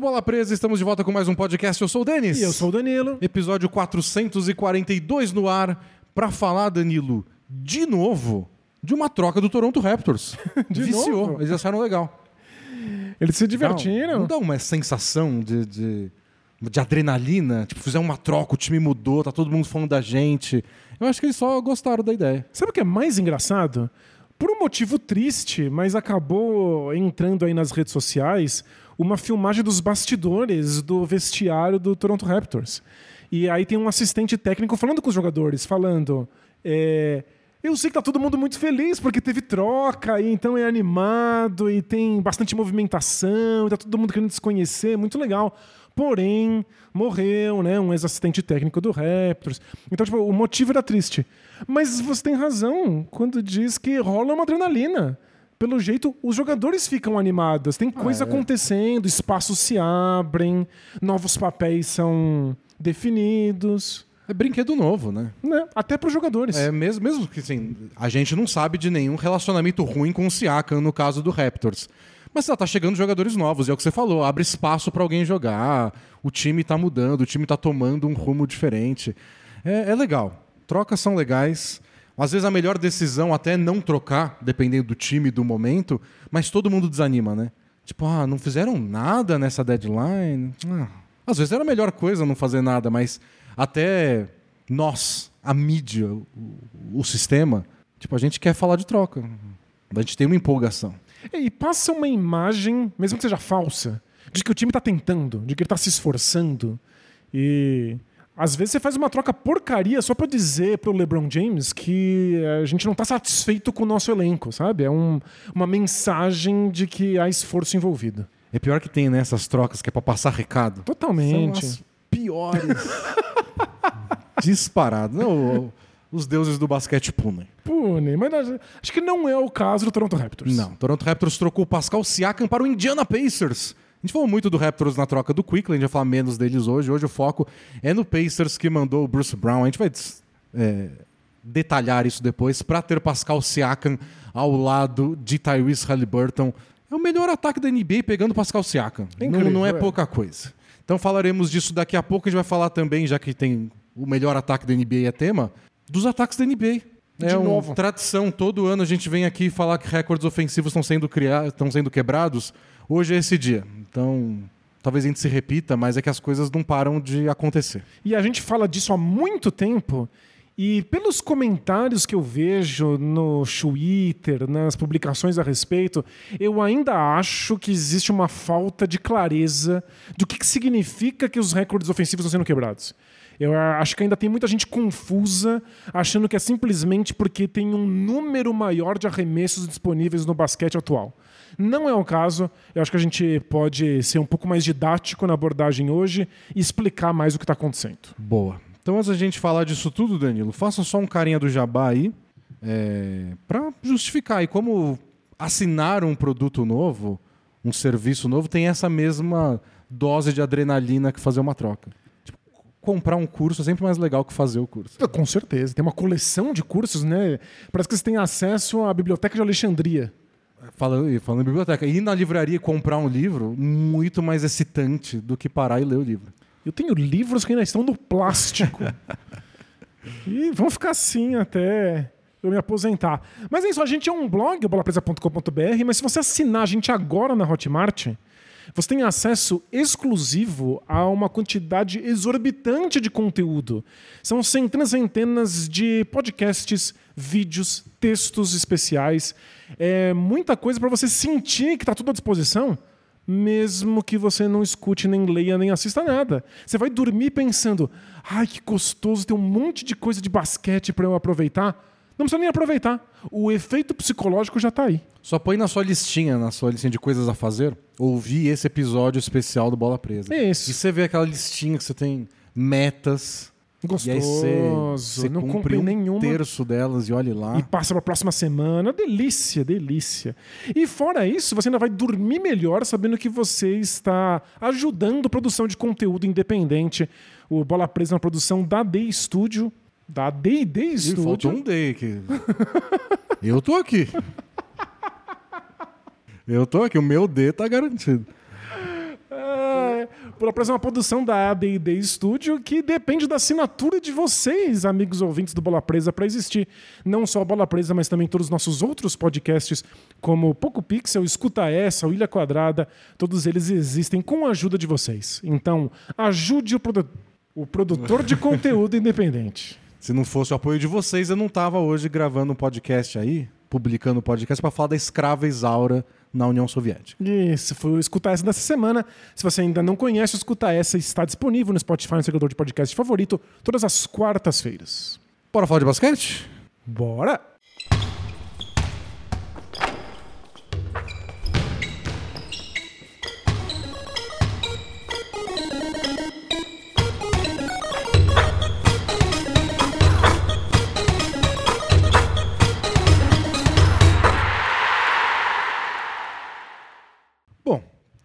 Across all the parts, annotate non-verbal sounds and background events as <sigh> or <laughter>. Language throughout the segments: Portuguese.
do Bola Presa, estamos de volta com mais um podcast. Eu sou o Denis. E eu sou o Danilo. Episódio 442 no ar para falar, Danilo, de novo, de uma troca do Toronto Raptors. <laughs> De Viciou, novo? eles acharam legal. Eles se Não, divertiram. Não dá uma sensação de, de, de adrenalina? Tipo, fizeram uma troca, o time mudou, tá todo mundo falando da gente. Eu acho que eles só gostaram da ideia. Sabe o que é mais engraçado? Por um motivo triste, mas acabou entrando aí nas redes sociais uma filmagem dos bastidores do vestiário do Toronto Raptors. E aí tem um assistente técnico falando com os jogadores, falando. é, eu sei que tá todo mundo muito feliz porque teve troca, e então é animado e tem bastante movimentação, e tá todo mundo querendo se conhecer, muito legal. Porém, morreu, né, um ex-assistente técnico do Raptors. Então, tipo, o motivo era triste. Mas você tem razão quando diz que rola uma adrenalina. Pelo jeito, os jogadores ficam animados, tem coisa é. acontecendo, espaços se abrem, novos papéis são definidos, É brinquedo novo, né? né? Até para os jogadores. É mesmo, mesmo que assim, a gente não sabe de nenhum relacionamento ruim com o Siakam no caso do Raptors. Mas lá, tá chegando jogadores novos, e é o que você falou, abre espaço para alguém jogar, o time tá mudando, o time tá tomando um rumo diferente. É, é legal. Trocas são legais. Às vezes a melhor decisão até é não trocar, dependendo do time do momento, mas todo mundo desanima, né? Tipo, ah, não fizeram nada nessa deadline. Ah, às vezes era a melhor coisa não fazer nada, mas até nós, a mídia, o, o sistema, tipo, a gente quer falar de troca. A gente tem uma empolgação. E passa uma imagem, mesmo que seja falsa, de que o time tá tentando, de que ele tá se esforçando. E às vezes você faz uma troca porcaria só pra dizer pro LeBron James que a gente não tá satisfeito com o nosso elenco, sabe? É um- uma mensagem de que há esforço envolvido. É pior que tem nessas trocas que é pra passar recado. Totalmente. São as piores. <laughs> Disparado. Não, os deuses do basquete punem. Pune, mas acho que não é o caso do Toronto Raptors. Não, Toronto Raptors trocou o Pascal Siakam para o Indiana Pacers. A gente falou muito do Raptors na troca do Quickly, a gente vai falar menos deles hoje. Hoje o foco é no Pacers que mandou o Bruce Brown. A gente vai é, detalhar isso depois para ter Pascal Siakam ao lado de Tyrese Halliburton. É o melhor ataque da NBA pegando Pascal Siakam. É não, incrível, não é é. pouca coisa. Então falaremos disso daqui a pouco. A gente vai falar também, já que tem o melhor ataque da NBA é tema, dos ataques da NBA. É De uma novo. tradição, todo ano a gente vem aqui falar que recordes ofensivos estão sendo, criados, estão sendo quebrados. Hoje é esse dia. Então, talvez a gente se repita, mas é que as coisas não param de acontecer. E a gente fala disso há muito tempo. E pelos comentários que eu vejo no Twitter, nas publicações a respeito, eu ainda acho que existe uma falta de clareza do que, que significa que os recordes ofensivos estão sendo quebrados. Eu acho que ainda tem muita gente confusa, achando que é simplesmente porque tem um número maior de arremessos disponíveis no basquete atual. Não é o caso. Eu acho que a gente pode ser um pouco mais didático na abordagem hoje e explicar mais o que está acontecendo. Boa. Então, antes da gente falar disso tudo, Danilo, faça só um carinha do jabá aí, é, para justificar. E como assinar um produto novo, um serviço novo, tem essa mesma dose de adrenalina que fazer uma troca. Comprar um curso é sempre mais legal que fazer o curso. Com certeza. Tem uma coleção de cursos, né? Parece que você tem acesso à Biblioteca de Alexandria. Falando, falando em biblioteca, ir na livraria e comprar um livro, muito mais excitante do que parar e ler o livro. Eu tenho livros que ainda estão no plástico. <laughs> e vão ficar assim até eu me aposentar. Mas é isso, a gente é um blog, bolapresa.com.br, mas se você assinar a gente agora na Hotmart, você tem acesso exclusivo a uma quantidade exorbitante de conteúdo. São centenas e centenas de podcasts, vídeos, textos especiais. É muita coisa para você sentir que está tudo à disposição, mesmo que você não escute, nem leia, nem assista nada. Você vai dormir pensando: ai, que gostoso, tem um monte de coisa de basquete para eu aproveitar. Não precisa nem aproveitar. O efeito psicológico já está aí. Só põe na sua listinha, na sua listinha de coisas a fazer, ouvir esse episódio especial do Bola Presa. É isso. E você vê aquela listinha que você tem metas. Gostoso. E aí você, você não cumpre um nenhuma. terço delas e olhe lá. E passa para a próxima semana. Delícia, delícia. E fora isso, você ainda vai dormir melhor sabendo que você está ajudando a produção de conteúdo independente. O Bola Presa é uma produção da Day Studio. Da D&D Studio. faltou um day aqui. Eu tô aqui. <laughs> Eu tô aqui, o meu D tá garantido. É uma produção da AD&D Studio que depende da assinatura de vocês, amigos ouvintes do Bola Presa, para existir. Não só a Bola Presa, mas também todos os nossos outros podcasts, como Poco Pixel, Escuta Essa, o Ilha Quadrada, todos eles existem com a ajuda de vocês. Então, ajude o, produ o produtor de <laughs> conteúdo independente. Se não fosse o apoio de vocês, eu não tava hoje gravando um podcast aí, publicando podcast para falar da escrava Isaura na União Soviética. Isso, foi o Escuta Essa dessa semana. Se você ainda não conhece, o Escuta Essa está disponível no Spotify, no seguidor de podcast favorito, todas as quartas-feiras. Bora falar de basquete? Bora!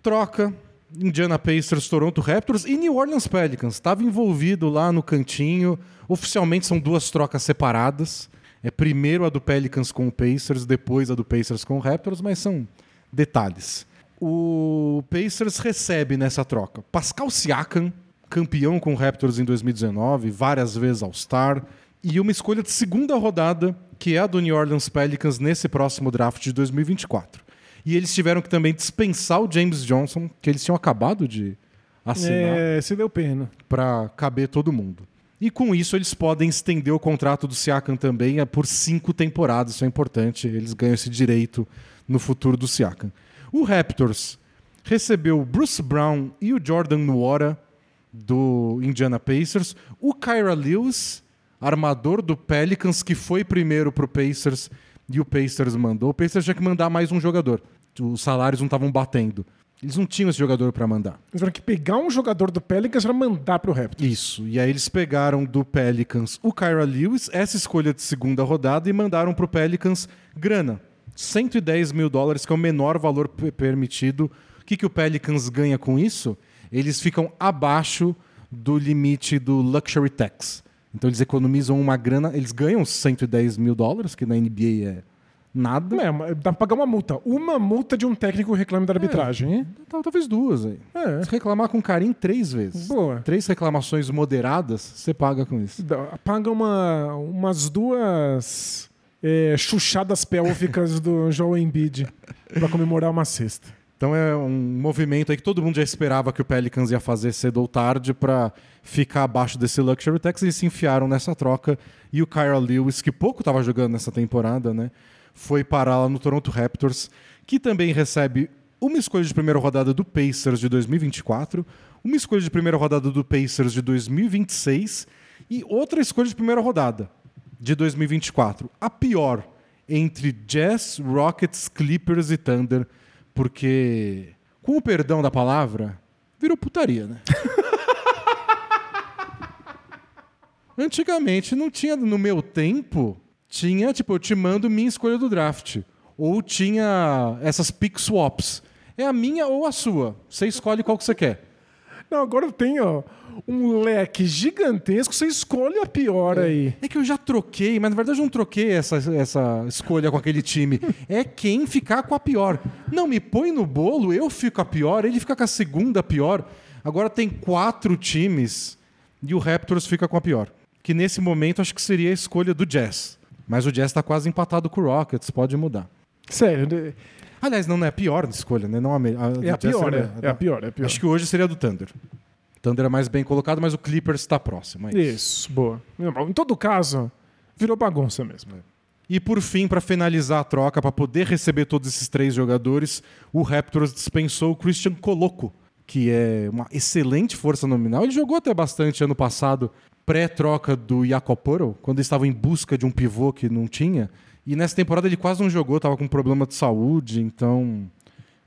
Troca. Indiana Pacers, Toronto Raptors e New Orleans Pelicans. Estava envolvido lá no cantinho. Oficialmente são duas trocas separadas. É primeiro a do Pelicans com o Pacers, depois a do Pacers com o Raptors, mas são detalhes. O Pacers recebe nessa troca Pascal Siakam, campeão com o Raptors em 2019, várias vezes All-Star, e uma escolha de segunda rodada, que é a do New Orleans Pelicans nesse próximo draft de 2024. E eles tiveram que também dispensar o James Johnson, que eles tinham acabado de assinar, É, se deu pena. para caber todo mundo. E com isso eles podem estender o contrato do Siakam também é, por cinco temporadas, isso é importante, eles ganham esse direito no futuro do Siakam. O Raptors recebeu o Bruce Brown e o Jordan Nwora do Indiana Pacers, o Kyra Lewis, armador do Pelicans, que foi primeiro pro Pacers e o Pacers mandou. O Pacers tinha que mandar mais um jogador. Os salários não estavam batendo. Eles não tinham esse jogador para mandar. Eles tiveram que pegar um jogador do Pelicans para mandar pro Raptors. Isso. E aí eles pegaram do Pelicans o Kyra Lewis, essa escolha de segunda rodada, e mandaram pro Pelicans grana. 110 mil dólares, que é o menor valor permitido. O que, que o Pelicans ganha com isso? Eles ficam abaixo do limite do Luxury Tax. Então eles economizam uma grana, eles ganham 110 mil dólares, que na NBA é nada. É, dá pra pagar uma multa. Uma multa de um técnico reclame da arbitragem, hein? Tal- Talvez duas aí. É. Se reclamar com carinho três vezes. Boa. Três reclamações moderadas, você paga com isso. Paga uma, umas duas é, chuchadas pélvicas do Joel Embiid pra comemorar uma cesta. Então é um movimento aí que todo mundo já esperava que o Pelicans ia fazer cedo ou tarde para ficar abaixo desse luxury tax. Eles se enfiaram nessa troca e o Kyra Lewis, que pouco estava jogando nessa temporada, né, foi parar lá no Toronto Raptors, que também recebe uma escolha de primeira rodada do Pacers de 2024, uma escolha de primeira rodada do Pacers de 2026 e outra escolha de primeira rodada de 2024. A pior entre Jazz, Rockets, Clippers e Thunder, porque, com o perdão da palavra, virou putaria, né? <laughs> Antigamente não tinha, no meu tempo, tinha, tipo, eu te mando minha escolha do draft. Ou tinha essas pick swaps. É a minha ou a sua. Você escolhe qual que você quer. Não, agora tem ó, um leque gigantesco, você escolhe a pior aí. É que eu já troquei, mas na verdade eu não troquei essa, essa escolha com aquele time. É quem ficar com a pior. Não, me põe no bolo, eu fico a pior, ele fica com a segunda pior. Agora tem quatro times e o Raptors fica com a pior. Que nesse momento acho que seria a escolha do Jazz. Mas o Jazz está quase empatado com o Rockets, pode mudar. Sério? Aliás, não, não é a pior escolha, né? Não a, me- é a pior, é, é a pior, é a pior. Acho que hoje seria a do Thunder. Thunder é mais bem colocado, mas o Clippers está próximo. É isso. Isso, boa. Em todo caso, virou bagunça mesmo. E por fim, para finalizar a troca, para poder receber todos esses três jogadores, o Raptors dispensou o Christian Coloco, que é uma excelente força nominal. Ele jogou até bastante ano passado, pré-troca do Poeltl, quando eles estavam em busca de um pivô que não tinha. E nessa temporada ele quase não jogou, estava com problema de saúde, então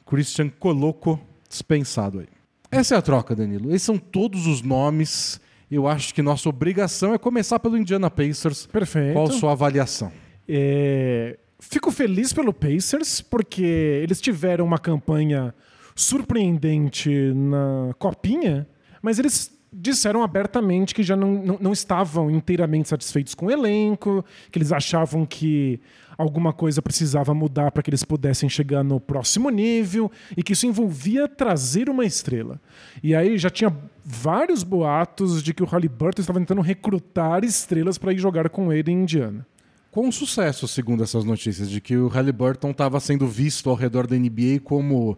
Christian Coloco dispensado aí. Essa é a troca, Danilo. Esses são todos os nomes. Eu acho que nossa obrigação é começar pelo Indiana Pacers. Perfeito. Qual a sua avaliação? É, Fico feliz pelo Pacers, porque eles tiveram uma campanha surpreendente na Copinha, mas eles disseram abertamente que já não, não, não estavam inteiramente satisfeitos com o elenco, que eles achavam que alguma coisa precisava mudar para que eles pudessem chegar no próximo nível e que isso envolvia trazer uma estrela. E aí já tinha vários boatos de que o Halliburton estava tentando recrutar estrelas para ir jogar com ele em Indiana. Com sucesso, segundo essas notícias, de que o Halliburton estava sendo visto ao redor da NBA como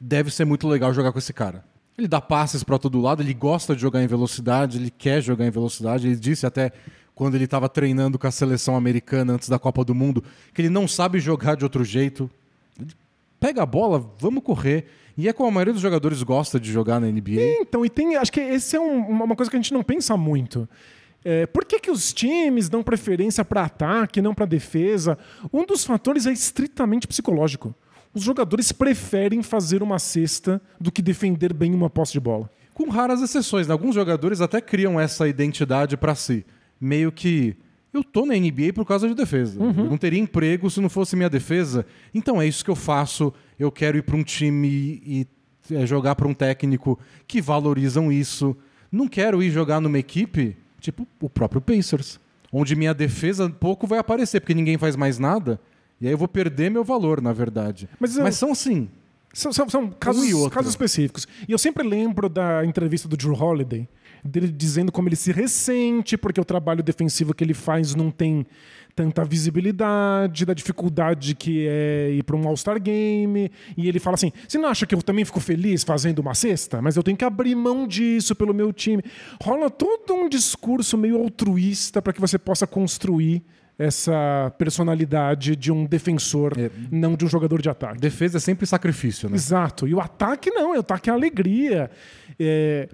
deve ser muito legal jogar com esse cara. Ele dá passes para todo lado, ele gosta de jogar em velocidade, ele quer jogar em velocidade. Ele disse até quando ele estava treinando com a seleção americana antes da Copa do Mundo que ele não sabe jogar de outro jeito. Ele pega a bola, vamos correr. E é como a maioria dos jogadores gosta de jogar na NBA. Então, e tem, acho que esse é um, uma coisa que a gente não pensa muito. É, por que, que os times dão preferência para ataque, não para defesa? Um dos fatores é estritamente psicológico. Os jogadores preferem fazer uma cesta do que defender bem uma posse de bola. Com raras exceções, né? alguns jogadores até criam essa identidade para si. Meio que eu tô na NBA por causa de defesa. Uhum. Eu não teria emprego se não fosse minha defesa. Então é isso que eu faço. Eu quero ir para um time e é, jogar para um técnico que valorizam isso. Não quero ir jogar numa equipe tipo o próprio Pacers, onde minha defesa pouco vai aparecer porque ninguém faz mais nada. E aí eu vou perder meu valor, na verdade. Mas eu- Mas são assim. São, são- são casos, outro. casos específicos. E eu sempre lembro da entrevista do Drew Holiday, dele dizendo como ele se ressente, porque o trabalho defensivo que ele faz não tem tanta visibilidade, da dificuldade que é ir para um All-Star Game. E ele fala assim: você não acha que eu também fico feliz fazendo uma cesta? Mas eu tenho que abrir mão disso pelo meu time. Rola todo um discurso meio altruísta para que você possa construir essa personalidade de um defensor, É. não de um jogador de ataque. Defesa é sempre sacrifício, né? Exato. E o ataque não, o ataque é alegria. É,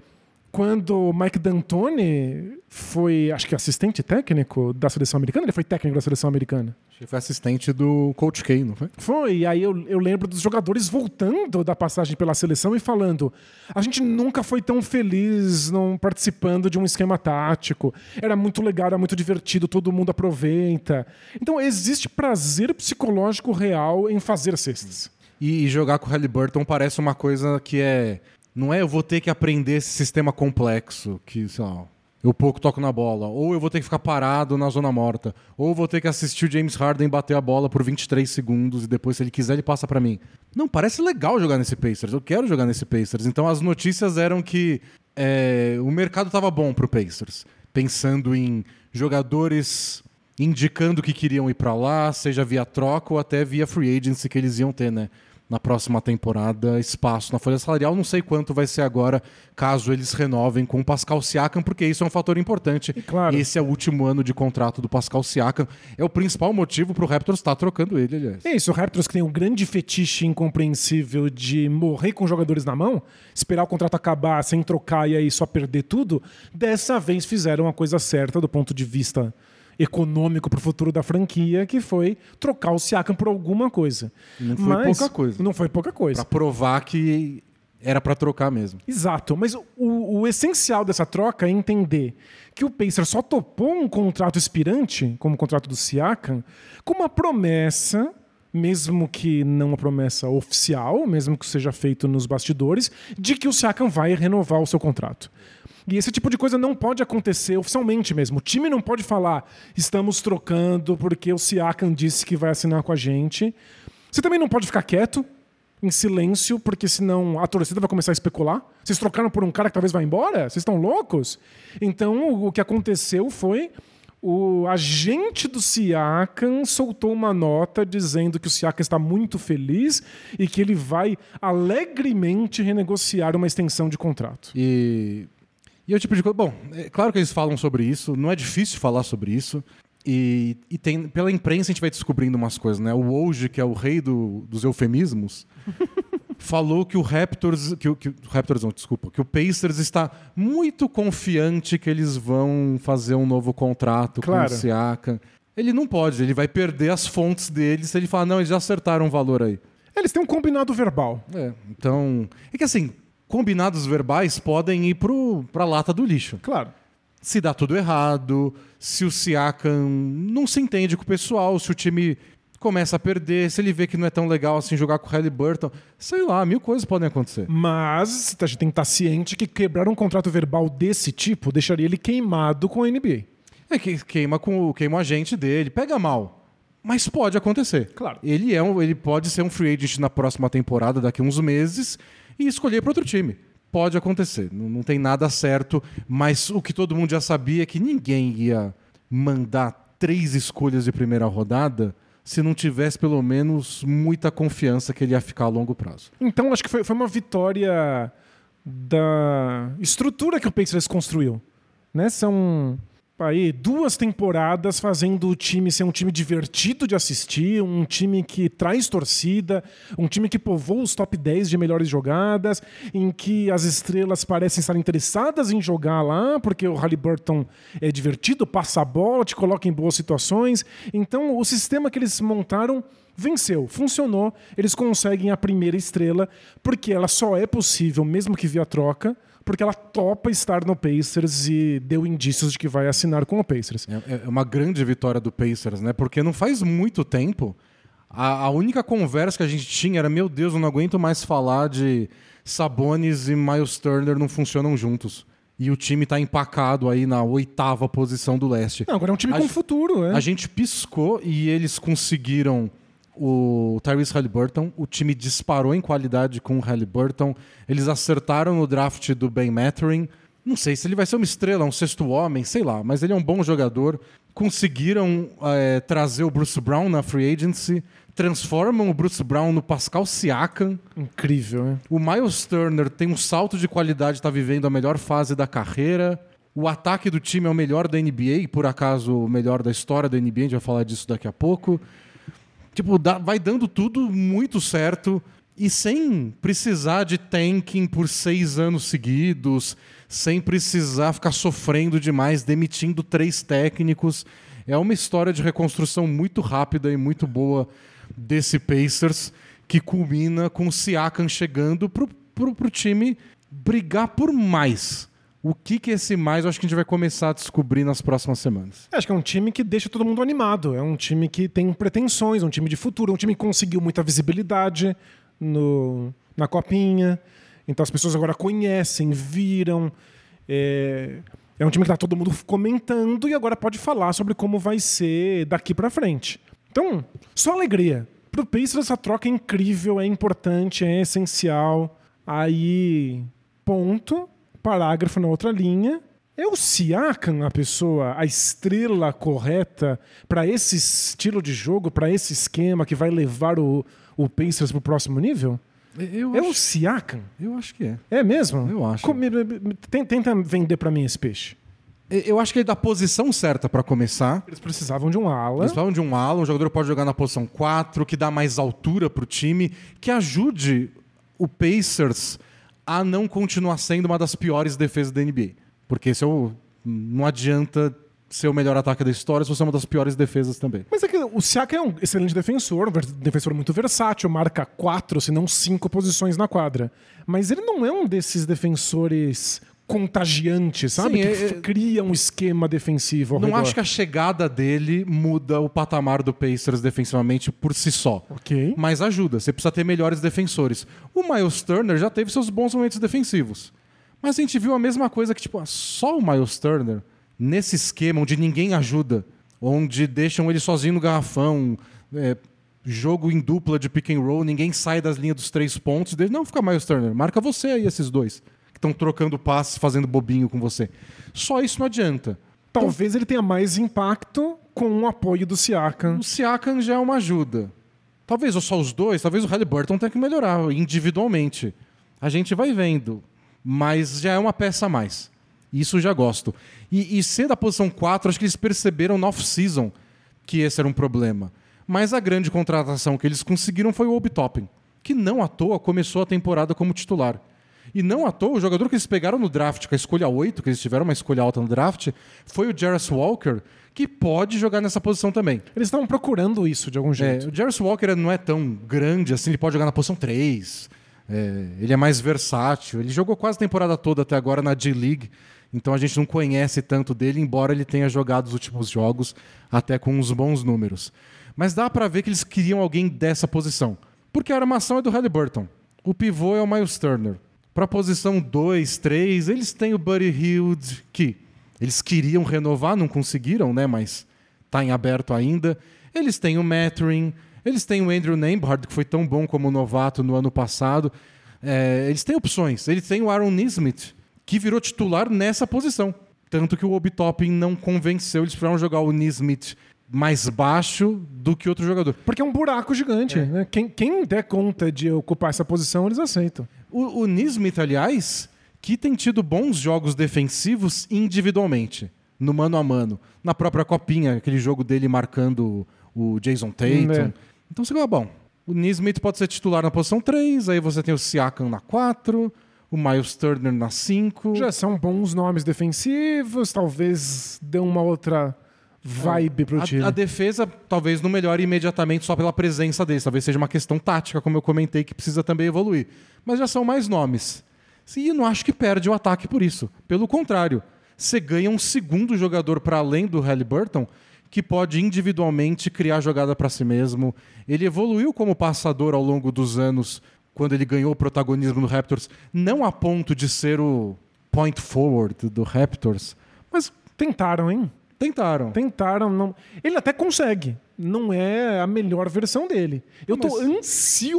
quando o Mike D'Antoni foi, acho que assistente técnico da seleção americana, ele foi técnico da seleção americana. Acho que foi assistente do Coach K, não foi? Foi, e aí eu, eu lembro dos jogadores voltando da passagem pela seleção e falando: a gente nunca foi tão feliz não participando de um esquema tático. Era muito legal, era muito divertido, todo mundo aproveita. Então existe prazer psicológico real em fazer cestas. E, e jogar com o Halliburton parece uma coisa que é. Não é eu vou ter que aprender esse sistema complexo, que, sei lá, eu pouco toco na bola, ou eu vou ter que ficar parado na zona morta, ou eu vou ter que assistir o James Harden bater a bola por 23 segundos e depois, se ele quiser, ele passa pra mim. Não, parece legal jogar nesse Pacers, eu quero jogar nesse Pacers. Então as notícias eram que é, o mercado tava bom pro Pacers, pensando em jogadores indicando que queriam ir pra lá, seja via troca ou até via free agency que eles iam ter, né? Na próxima temporada, espaço na folha salarial. Não sei quanto vai ser agora, caso eles renovem com o Pascal Siakam, porque isso é um fator importante. claro. Esse é o último ano de contrato do Pascal Siakam. É o principal motivo pro Raptors estar trocando ele, aliás. É isso, o Raptors que tem um grande fetiche incompreensível de morrer com jogadores na mão, esperar o contrato acabar sem trocar e aí só perder tudo, dessa vez fizeram a coisa certa do ponto de vista econômico para o futuro da franquia, que foi trocar o Siakam por alguma coisa. Não foi pouca coisa. Não foi pouca coisa. Pra provar que era pra trocar mesmo. Exato, mas o, o essencial dessa troca é entender que o Pacers só topou um contrato expirante, como o contrato do Siakam, com uma promessa, mesmo que não uma promessa oficial, mesmo que seja feito nos bastidores, de que o Siakam vai renovar o seu contrato. E esse tipo de coisa não pode acontecer oficialmente mesmo. O time não pode falar, estamos trocando porque o Siakam disse que vai assinar com a gente. Você também não pode ficar quieto, em silêncio, porque senão a torcida vai começar a especular. Vocês trocaram por um cara que talvez vá embora? Vocês estão loucos? Então, o- que aconteceu foi o agente do Siakam soltou uma nota dizendo que o Siakam está muito feliz e que ele vai alegremente renegociar uma extensão de contrato. E, e é o tipo de coisa. Bom, é claro que eles falam sobre isso, não é difícil falar sobre isso. E, e tem, pela imprensa a gente vai descobrindo umas coisas, né? O Woj, que é o rei do- dos eufemismos, <laughs> falou que o Raptors. Que, o- que, o Raptors não, desculpa, que o Pacers está muito confiante que eles vão fazer um novo contrato Claro. com o Siakam. Ele não pode, ele vai perder as fontes dele se ele falar, não, eles já acertaram um valor aí. Eles têm um combinado verbal. É, então. É que assim, combinados verbais podem ir pro, pra lata do lixo. Claro. Se dá tudo errado, se o Siakam não se entende com o pessoal, se o time começa a perder, se ele vê que não é tão legal assim jogar com o Halliburton, sei lá, mil coisas podem acontecer. Mas a gente tem que estar ciente que quebrar um contrato verbal desse tipo deixaria ele queimado com a NBA. É que queima com o queima o agente dele, pega mal. Mas pode acontecer. Claro. Ele é um, ele pode ser um free agent na próxima temporada, daqui a uns meses, e escolher para outro time. Pode acontecer. Não, não tem nada certo, mas o que todo mundo já sabia é que ninguém ia mandar três escolhas de primeira rodada se não tivesse pelo menos muita confiança que ele ia ficar a longo prazo. Então acho que foi, foi uma vitória da estrutura que o Pacers construiu. Né? São aí, duas temporadas fazendo o time ser um time divertido de assistir, um time que traz torcida, um time que povoa os top 10 de melhores jogadas, em que as estrelas parecem estar interessadas em jogar lá, porque o Halliburton é divertido, passa a bola, te coloca em boas situações. Então, o sistema que eles montaram venceu, funcionou, eles conseguem a primeira estrela, porque ela só é possível, mesmo que via troca, porque ela topa estar no Pacers e deu indícios de que vai assinar com o Pacers. É, é uma grande vitória do Pacers, né? Porque não faz muito tempo. A, a, única conversa que a gente tinha era: meu Deus, eu não aguento mais falar de Sabonis e Miles Turner não funcionam juntos. E o time está empacado aí na oitava posição do leste. Não, agora é um time a com futuro, é. A gente piscou e eles conseguiram o Tyrese Halliburton. O time disparou em qualidade com o Halliburton. Eles acertaram no draft do Ben Mathurin. Não sei se ele vai ser uma estrela, um sexto homem, sei lá, mas ele é um bom jogador. Conseguiram é, trazer o Bruce Brown na free agency, transformam o Bruce Brown no Pascal Siakam. Incrível, né? O Miles Turner tem um salto de qualidade, está vivendo a melhor fase da carreira. O ataque do time é o melhor da NBA, por acaso o melhor da história da NBA, a gente vai falar disso daqui a pouco. Tipo, dá, vai dando tudo muito certo e sem precisar de tanking por seis anos seguidos, sem precisar ficar sofrendo demais, demitindo três técnicos. É uma história de reconstrução muito rápida e muito boa desse Pacers, que culmina com o Siakam chegando pro, pro time brigar por mais. O que, que é esse mais eu acho que a gente vai começar a descobrir nas próximas semanas. acho que é um time que deixa todo mundo animado. É um time que tem pretensões, um time de futuro, um time que conseguiu muita visibilidade no, na copinha. Então as pessoas agora conhecem, viram. É, é um time que está todo mundo comentando e agora pode falar sobre como vai ser daqui para frente. Então, só alegria. Pro Pacers essa troca é incrível, é importante, é essencial. Aí, ponto parágrafo na outra linha. É o Siakam a pessoa, a estrela correta para esse estilo de jogo, para esse esquema que vai levar o, o Pacers para o próximo nível? Eu é acho, o Siakam? Eu acho que é. É mesmo? Eu acho. Tenta vender para mim esse peixe. Eu acho que ele dá a posição certa para começar. Eles precisavam de um ala. Eles precisavam de um ala, um jogador pode jogar na posição 4, que dá mais altura para o time, que ajude o Pacers a não continuar sendo uma das piores defesas da NBA. Porque se eu, não adianta ser o melhor ataque da história se você é uma das piores defesas também. Mas é que o Siaka é um excelente defensor, um defensor muito versátil, marca quatro, se não cinco posições na quadra. Mas ele não é um desses defensores contagiante, sabe? Sim, que é, é, cria um esquema defensivo. não redor. acho que a chegada dele muda o patamar do Pacers defensivamente por si só. Ok. Mas ajuda. Você precisa ter melhores defensores. O Miles Turner já teve seus bons momentos defensivos. Mas a gente viu a mesma coisa que, tipo, só o Miles Turner, nesse esquema onde ninguém ajuda, onde deixam ele sozinho no garrafão, é, jogo em dupla de pick and roll, ninguém sai das linhas dos três pontos dele. Não, fica Miles Turner, marca você aí esses dois que estão trocando passes, fazendo bobinho com você. Só isso não adianta. Talvez então, ele tenha mais impacto com o apoio do Siakam. O Siakam já é uma ajuda. Talvez ou só os dois, talvez o Halliburton tenha que melhorar individualmente. A gente vai vendo. Mas já é uma peça a mais. Isso já gosto. E, e ser da posição 4, acho que eles perceberam no off-season que esse era um problema. Mas a grande contratação que eles conseguiram foi o Obi Toppin, que não à toa começou a temporada como titular. E não à toa, o jogador que eles pegaram no draft, com a escolha 8, que eles tiveram uma escolha alta no draft, foi o Jarvis Walker, que pode jogar nessa posição também. Eles estavam procurando isso de algum jeito. É, o Jarvis Walker não é tão grande assim, ele pode jogar na posição 3. É, ele é mais versátil. Ele jogou quase a temporada toda até agora na G-League, então a gente não conhece tanto dele, embora ele tenha jogado os últimos jogos até com uns bons números. Mas dá pra ver que eles queriam alguém dessa posição. Porque a armação é do Halliburton. O pivô é o Miles Turner. Pra posição 2, 3, eles têm o Buddy Hield, que eles queriam renovar, não conseguiram, né? Mas tá em aberto ainda. Eles têm o Mathurin, eles têm o Andrew Nembhard, que foi tão bom como novato no ano passado. É, eles têm opções. Eles têm o Aaron Nismith, que virou titular nessa posição. Tanto que o Obi Toppin não convenceu. Eles precisaram jogar o Nismith mais baixo do que outro jogador. Porque é um buraco gigante. Né? Quem, quem der conta de ocupar essa posição, eles aceitam. O, o Nismith, aliás, que tem tido bons jogos defensivos individualmente, no mano a mano. Na própria copinha, aquele jogo dele marcando o Jason Tatum. É. Então você fala, bom, o Nismith pode ser titular na posição 3, aí você tem o Siakam na 4, o Miles Turner na 5. Já são bons nomes defensivos, talvez dê uma outra vibe pro time. A, a defesa talvez não melhore imediatamente só pela presença deles. Talvez seja uma questão tática, como eu comentei, que precisa também evoluir. Mas já são mais nomes. E eu não acho que perde o ataque por isso. Pelo contrário, você ganha um segundo jogador para além do Halliburton que pode individualmente criar jogada para si mesmo. Ele evoluiu como passador ao longo dos anos, quando ele ganhou o protagonismo no Raptors, não a ponto de ser o point forward do Raptors, mas Tentaram, hein? Tentaram. Tentaram. Não... Ele até consegue. Não é a melhor versão dele. Eu tô Mas-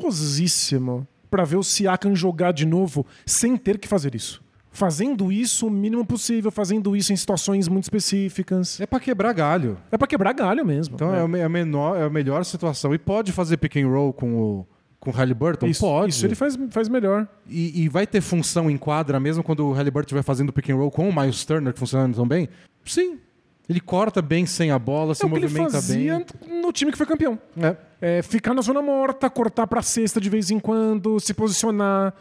ansiosíssimo pra ver o Siakam jogar de novo sem ter que fazer isso. Fazendo isso o mínimo possível, fazendo isso em situações muito específicas. É para quebrar galho. É pra quebrar galho mesmo. Então é, a me- a menor, é a melhor situação. E pode fazer pick and roll com o, com o Halliburton? isso, pode. isso ele faz, faz melhor. E, e vai ter função em quadra, mesmo quando o Halliburton estiver fazendo pick and roll com o Miles Turner, que funciona tão bem? Sim. Ele corta bem sem a bola, se é ele movimenta fazia bem. no time que foi campeão. É. É, ficar na zona morta, cortar pra cesta de vez em quando, se posicionar,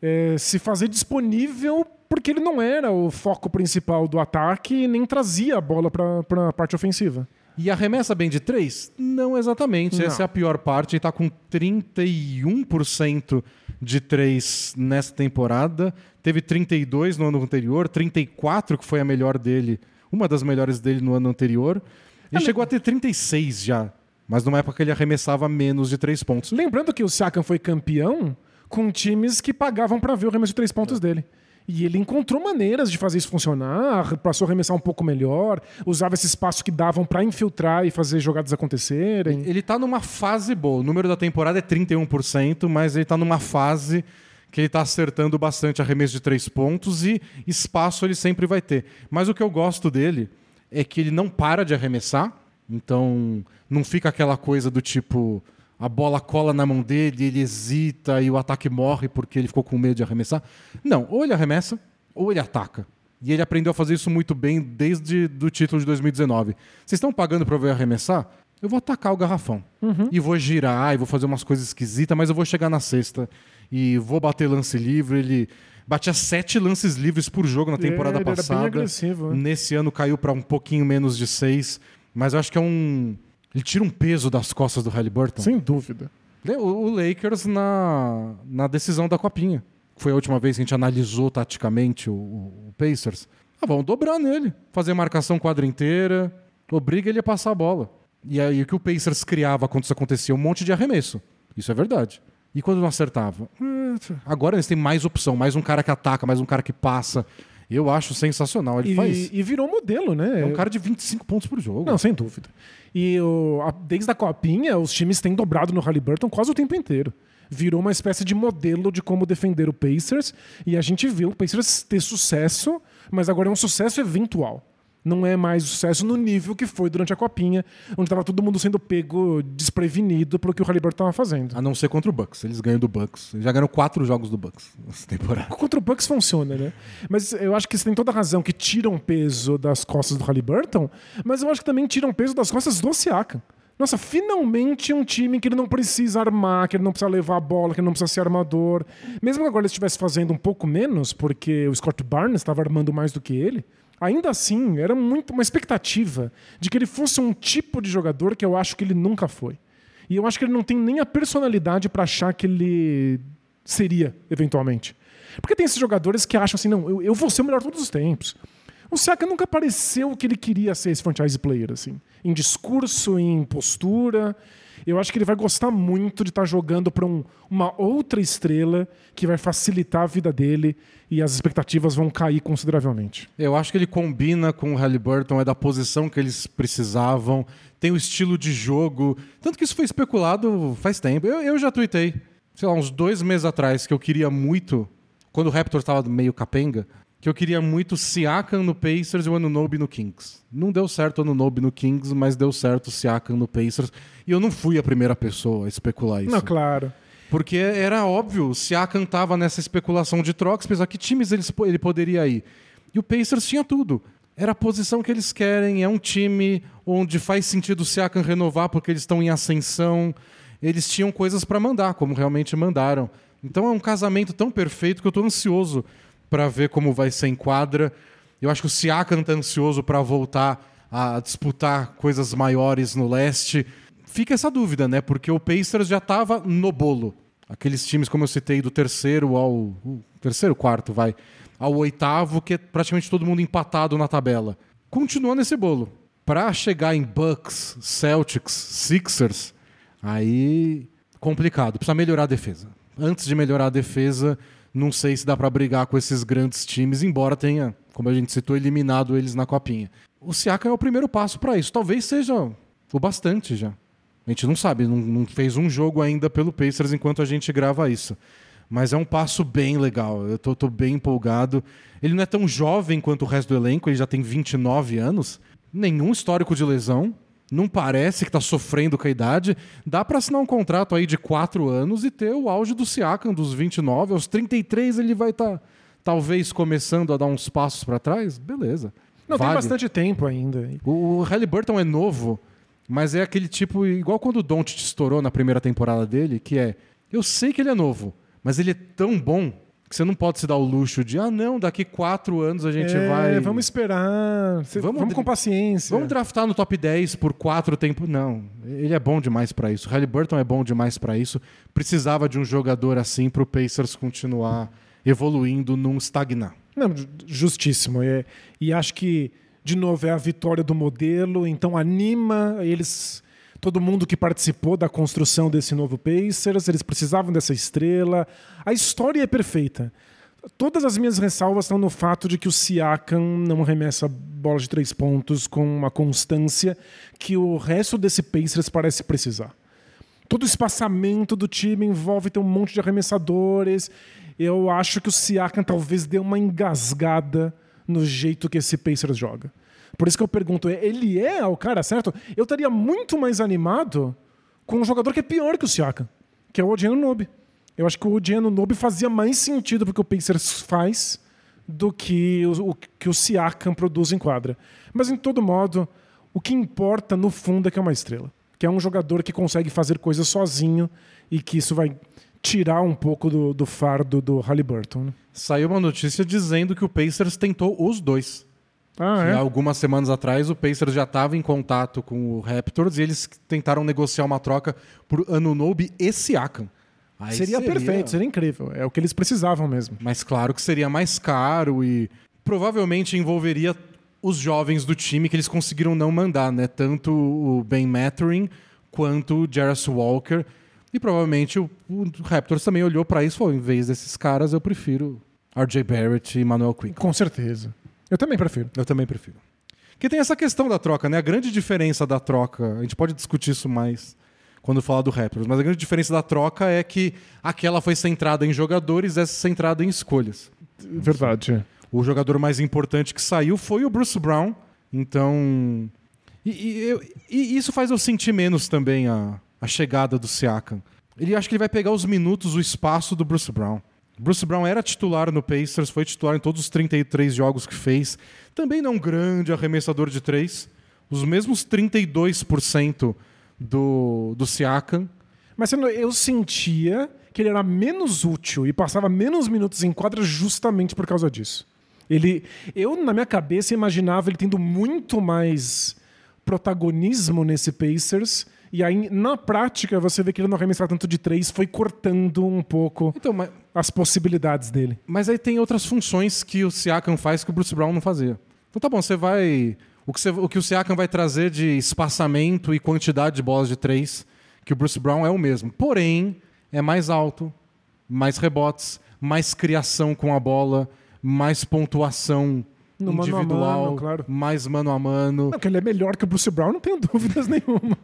é, se fazer disponível, porque ele não era o foco principal do ataque e nem trazia a bola pra, pra parte ofensiva. E arremessa bem de três? Não exatamente. Não. Essa é a pior parte. Ele tá com 31% de três nessa temporada. Teve 32 no ano anterior, 34 que foi a melhor dele, uma das melhores dele no ano anterior. Ele chegou a ter 36 já, mas numa época que ele arremessava menos de três pontos. Lembrando que o Siakam foi campeão com times que pagavam pra ver o arremesso de três pontos dele. E ele encontrou maneiras de fazer isso funcionar, passou a arremessar um pouco melhor, usava esse espaço que davam pra infiltrar e fazer jogadas acontecerem. Ele tá numa fase boa. O número da temporada é 31%, mas ele tá numa fase que ele tá acertando bastante arremesso de três pontos e espaço ele sempre vai ter. Mas o que eu gosto dele é que ele não para de arremessar, então não fica aquela coisa do tipo a bola cola na mão dele, ele hesita e o ataque morre porque ele ficou com medo de arremessar. Não, ou ele arremessa ou ele ataca. E ele aprendeu a fazer isso muito bem desde do título de 2019. Vocês estão pagando para eu ver arremessar? Eu vou atacar o garrafão. E vou girar, e vou fazer umas coisas esquisitas, mas eu vou chegar na sexta e vou bater lance livre. Ele batia sete lances livres por jogo na temporada É, ele era bem passada. agressivo, né? Nesse ano caiu para um pouquinho menos de seis. Mas eu acho que é um. Ele tira um peso das costas do Halliburton. Sem dúvida. O, Lakers na, na decisão da Copinha. Foi a última vez que a gente analisou taticamente o, o Pacers. Ah, vamos dobrar nele. Fazer marcação quadra inteira. Obriga ele a passar a bola. E aí o que o Pacers criava quando isso acontecia? Um monte de arremesso. Isso é verdade. E quando não acertava? Agora eles têm mais opção. Mais um cara que ataca, mais um cara que passa. Eu acho sensacional. Ele faz. E, e virou modelo, né? É um cara de 25 pontos por jogo. Não, sem dúvida. E o- a- desde a Copinha, os times têm dobrado no Halliburton quase o tempo inteiro. Virou uma espécie de modelo de como defender o Pacers. E a gente viu o Pacers ter sucesso, mas agora é um sucesso eventual. Não é mais sucesso no nível que foi durante a Copinha, onde estava todo mundo sendo pego desprevenido pelo que o Halliburton estava fazendo. A não ser contra o Bucks. Eles ganham do Bucks. Eles já ganharam quatro jogos do Bucks nessa temporada. Contra o Bucks funciona, né? Mas eu acho que você tem toda a razão que tiram peso das costas do Halliburton, mas eu acho que também tiram peso das costas do Siakam. Nossa, finalmente um time que ele não precisa armar, que ele não precisa levar a bola, que ele não precisa ser armador. Mesmo que agora ele estivesse fazendo um pouco menos, porque o Scott Barnes estava armando mais do que ele, ainda assim era muito uma expectativa de que ele fosse um tipo de jogador que eu acho que ele nunca foi. E eu acho que ele não tem nem a personalidade para achar que ele seria, eventualmente. Porque tem esses jogadores que acham assim, não, eu, eu vou ser o melhor todos os tempos. O Siakam nunca pareceu o que ele queria ser esse franchise player, assim. Em discurso, em postura. Eu acho que ele vai gostar muito de estar jogando para um, uma outra estrela que vai facilitar a vida dele e as expectativas vão cair consideravelmente. Eu acho que ele combina com o Halliburton, é da posição que eles precisavam, tem o estilo de jogo. Tanto que isso foi especulado faz tempo. Eu, eu já tuitei, sei lá, uns dois meses atrás, que eu queria muito, quando o Raptor estava meio capenga, que eu queria muito Siakam no Pacers e o Anunobi no Kings. Não deu certo o Anunobi no Kings, mas deu certo o Siakam no Pacers. E eu não fui a primeira pessoa a especular isso. Não, claro. Porque era óbvio, o Siakam estava nessa especulação de trocas, pensar que times ele, ele poderia ir. E o Pacers tinha tudo. Era a posição que eles querem, é um time onde faz sentido o Siakam renovar porque eles estão em ascensão. Eles tinham coisas para mandar, como realmente mandaram. Então é um casamento tão perfeito que eu estou ansioso para ver como vai ser em quadra. Eu acho que o Siakam está ansioso para voltar a disputar coisas maiores no leste. Fica essa dúvida, né? Porque o Pacers já estava no bolo. Aqueles times, como eu citei, do terceiro ao. terceiro, quarto, vai. Ao oitavo, que é praticamente todo mundo empatado na tabela. Continua nesse bolo. Para chegar em Bucks, Celtics, Sixers, aí. complicado. Precisa melhorar a defesa. Antes de melhorar a defesa, não sei se dá para brigar com esses grandes times, embora tenha, como a gente citou, eliminado eles na copinha. O Siakam é o primeiro passo para isso. Talvez seja o bastante já. A gente não sabe, não, não, fez um jogo ainda pelo Pacers enquanto a gente grava isso. Mas é um passo bem legal. Eu tô, tô bem empolgado. Ele não é tão jovem quanto o resto do elenco, ele já tem 29 anos. Nenhum histórico de lesão não parece que está sofrendo com a idade. Dá para assinar um contrato aí de quatro anos e ter o auge do Siakam dos 29. Aos 33 ele vai estar, tá, talvez, começando a dar uns passos para trás. Beleza. Não, vale. tem bastante tempo ainda. O, o Halliburton é novo, mas é aquele tipo, igual quando o Don't estourou na primeira temporada dele, que é, eu sei que ele é novo, mas ele é tão bom você não pode se dar o luxo de, ah, não, daqui quatro anos a gente é, vai. Vamos esperar. Vamos, vamos com paciência. Vamos draftar no top 10 por quatro tempos. Não, ele é bom demais para isso. Halliburton é bom demais para isso. Precisava de um jogador assim para o Pacers continuar evoluindo, não estagnar. Não, justíssimo. E, e acho que, de novo, é a vitória do modelo, então anima eles todo mundo que participou da construção desse novo Pacers, eles precisavam dessa estrela. A história é perfeita. Todas as minhas ressalvas estão no fato de que o Siakam não arremessa bola de três pontos com uma constância que o resto desse Pacers parece precisar. Todo o espaçamento do time envolve ter um monte de arremessadores. Eu acho que o Siakam talvez dê uma engasgada no jeito que esse Pacers joga. Por isso que eu pergunto, ele é o cara certo? Eu estaria muito mais animado com um jogador que é pior que o Siakam, que é o Odiano Nobe. Eu acho que o Odiano Nobe fazia mais sentido porque o Pacers faz do que o, o, que o Siakam produz em quadra. Mas, em todo modo, o que importa, no fundo, é que é uma estrela. Que é um jogador que consegue fazer coisas sozinho e que isso vai tirar um pouco do, do fardo do Halliburton. Né? Saiu uma notícia dizendo que o Pacers tentou os dois. Ah, é? Algumas semanas atrás, o Pacers já estava em contato com o Raptors e eles tentaram negociar uma troca por Anunobi e Siakam. Aí seria, seria perfeito, seria incrível. É o que eles precisavam mesmo. Mas claro que seria mais caro e provavelmente envolveria os jovens do time que eles conseguiram não mandar, né? Tanto o Ben Mattering quanto o Jarvis Walker. E provavelmente o, o Raptors também olhou para isso e falou: em vez desses caras, eu prefiro RJ Barrett e Manuel Quick. Com certeza. Eu também prefiro. Eu também prefiro. Porque tem essa questão da troca, né? A grande diferença da troca, a gente pode discutir isso mais quando falar do Raptors, mas a grande diferença da troca é que aquela foi centrada em jogadores, essa centrada em escolhas. Verdade. O jogador mais importante que saiu foi o Bruce Brown, então. E, e, eu, e isso faz eu sentir menos também a, a chegada do Siakam. Ele acho que ele vai pegar os minutos, o espaço do Bruce Brown. Bruce Brown era titular no Pacers, foi titular em todos os 33 jogos que fez. Também não um grande arremessador de três. Os mesmos 32% do, do Siakam. Mas eu sentia que ele era menos útil e passava menos minutos em quadra justamente por causa disso. Ele, eu, na minha cabeça, imaginava ele tendo muito mais protagonismo nesse Pacers e aí, na prática, você vê que ele não arremessar tanto de três, foi cortando um pouco então, mas... as possibilidades dele. Mas aí tem outras funções que o Siakam faz que o Bruce Brown não fazia. Então tá bom, você vai. O que, você- o que o Siakam vai trazer de espaçamento e quantidade de bolas de três, que o Bruce Brown é o mesmo. Porém, é mais alto, mais rebotes, mais criação com a bola, mais pontuação No mano individual, mano, claro. mais mano a mano. Não, que ele é melhor que o Bruce Brown, não tenho <laughs> dúvidas nenhuma.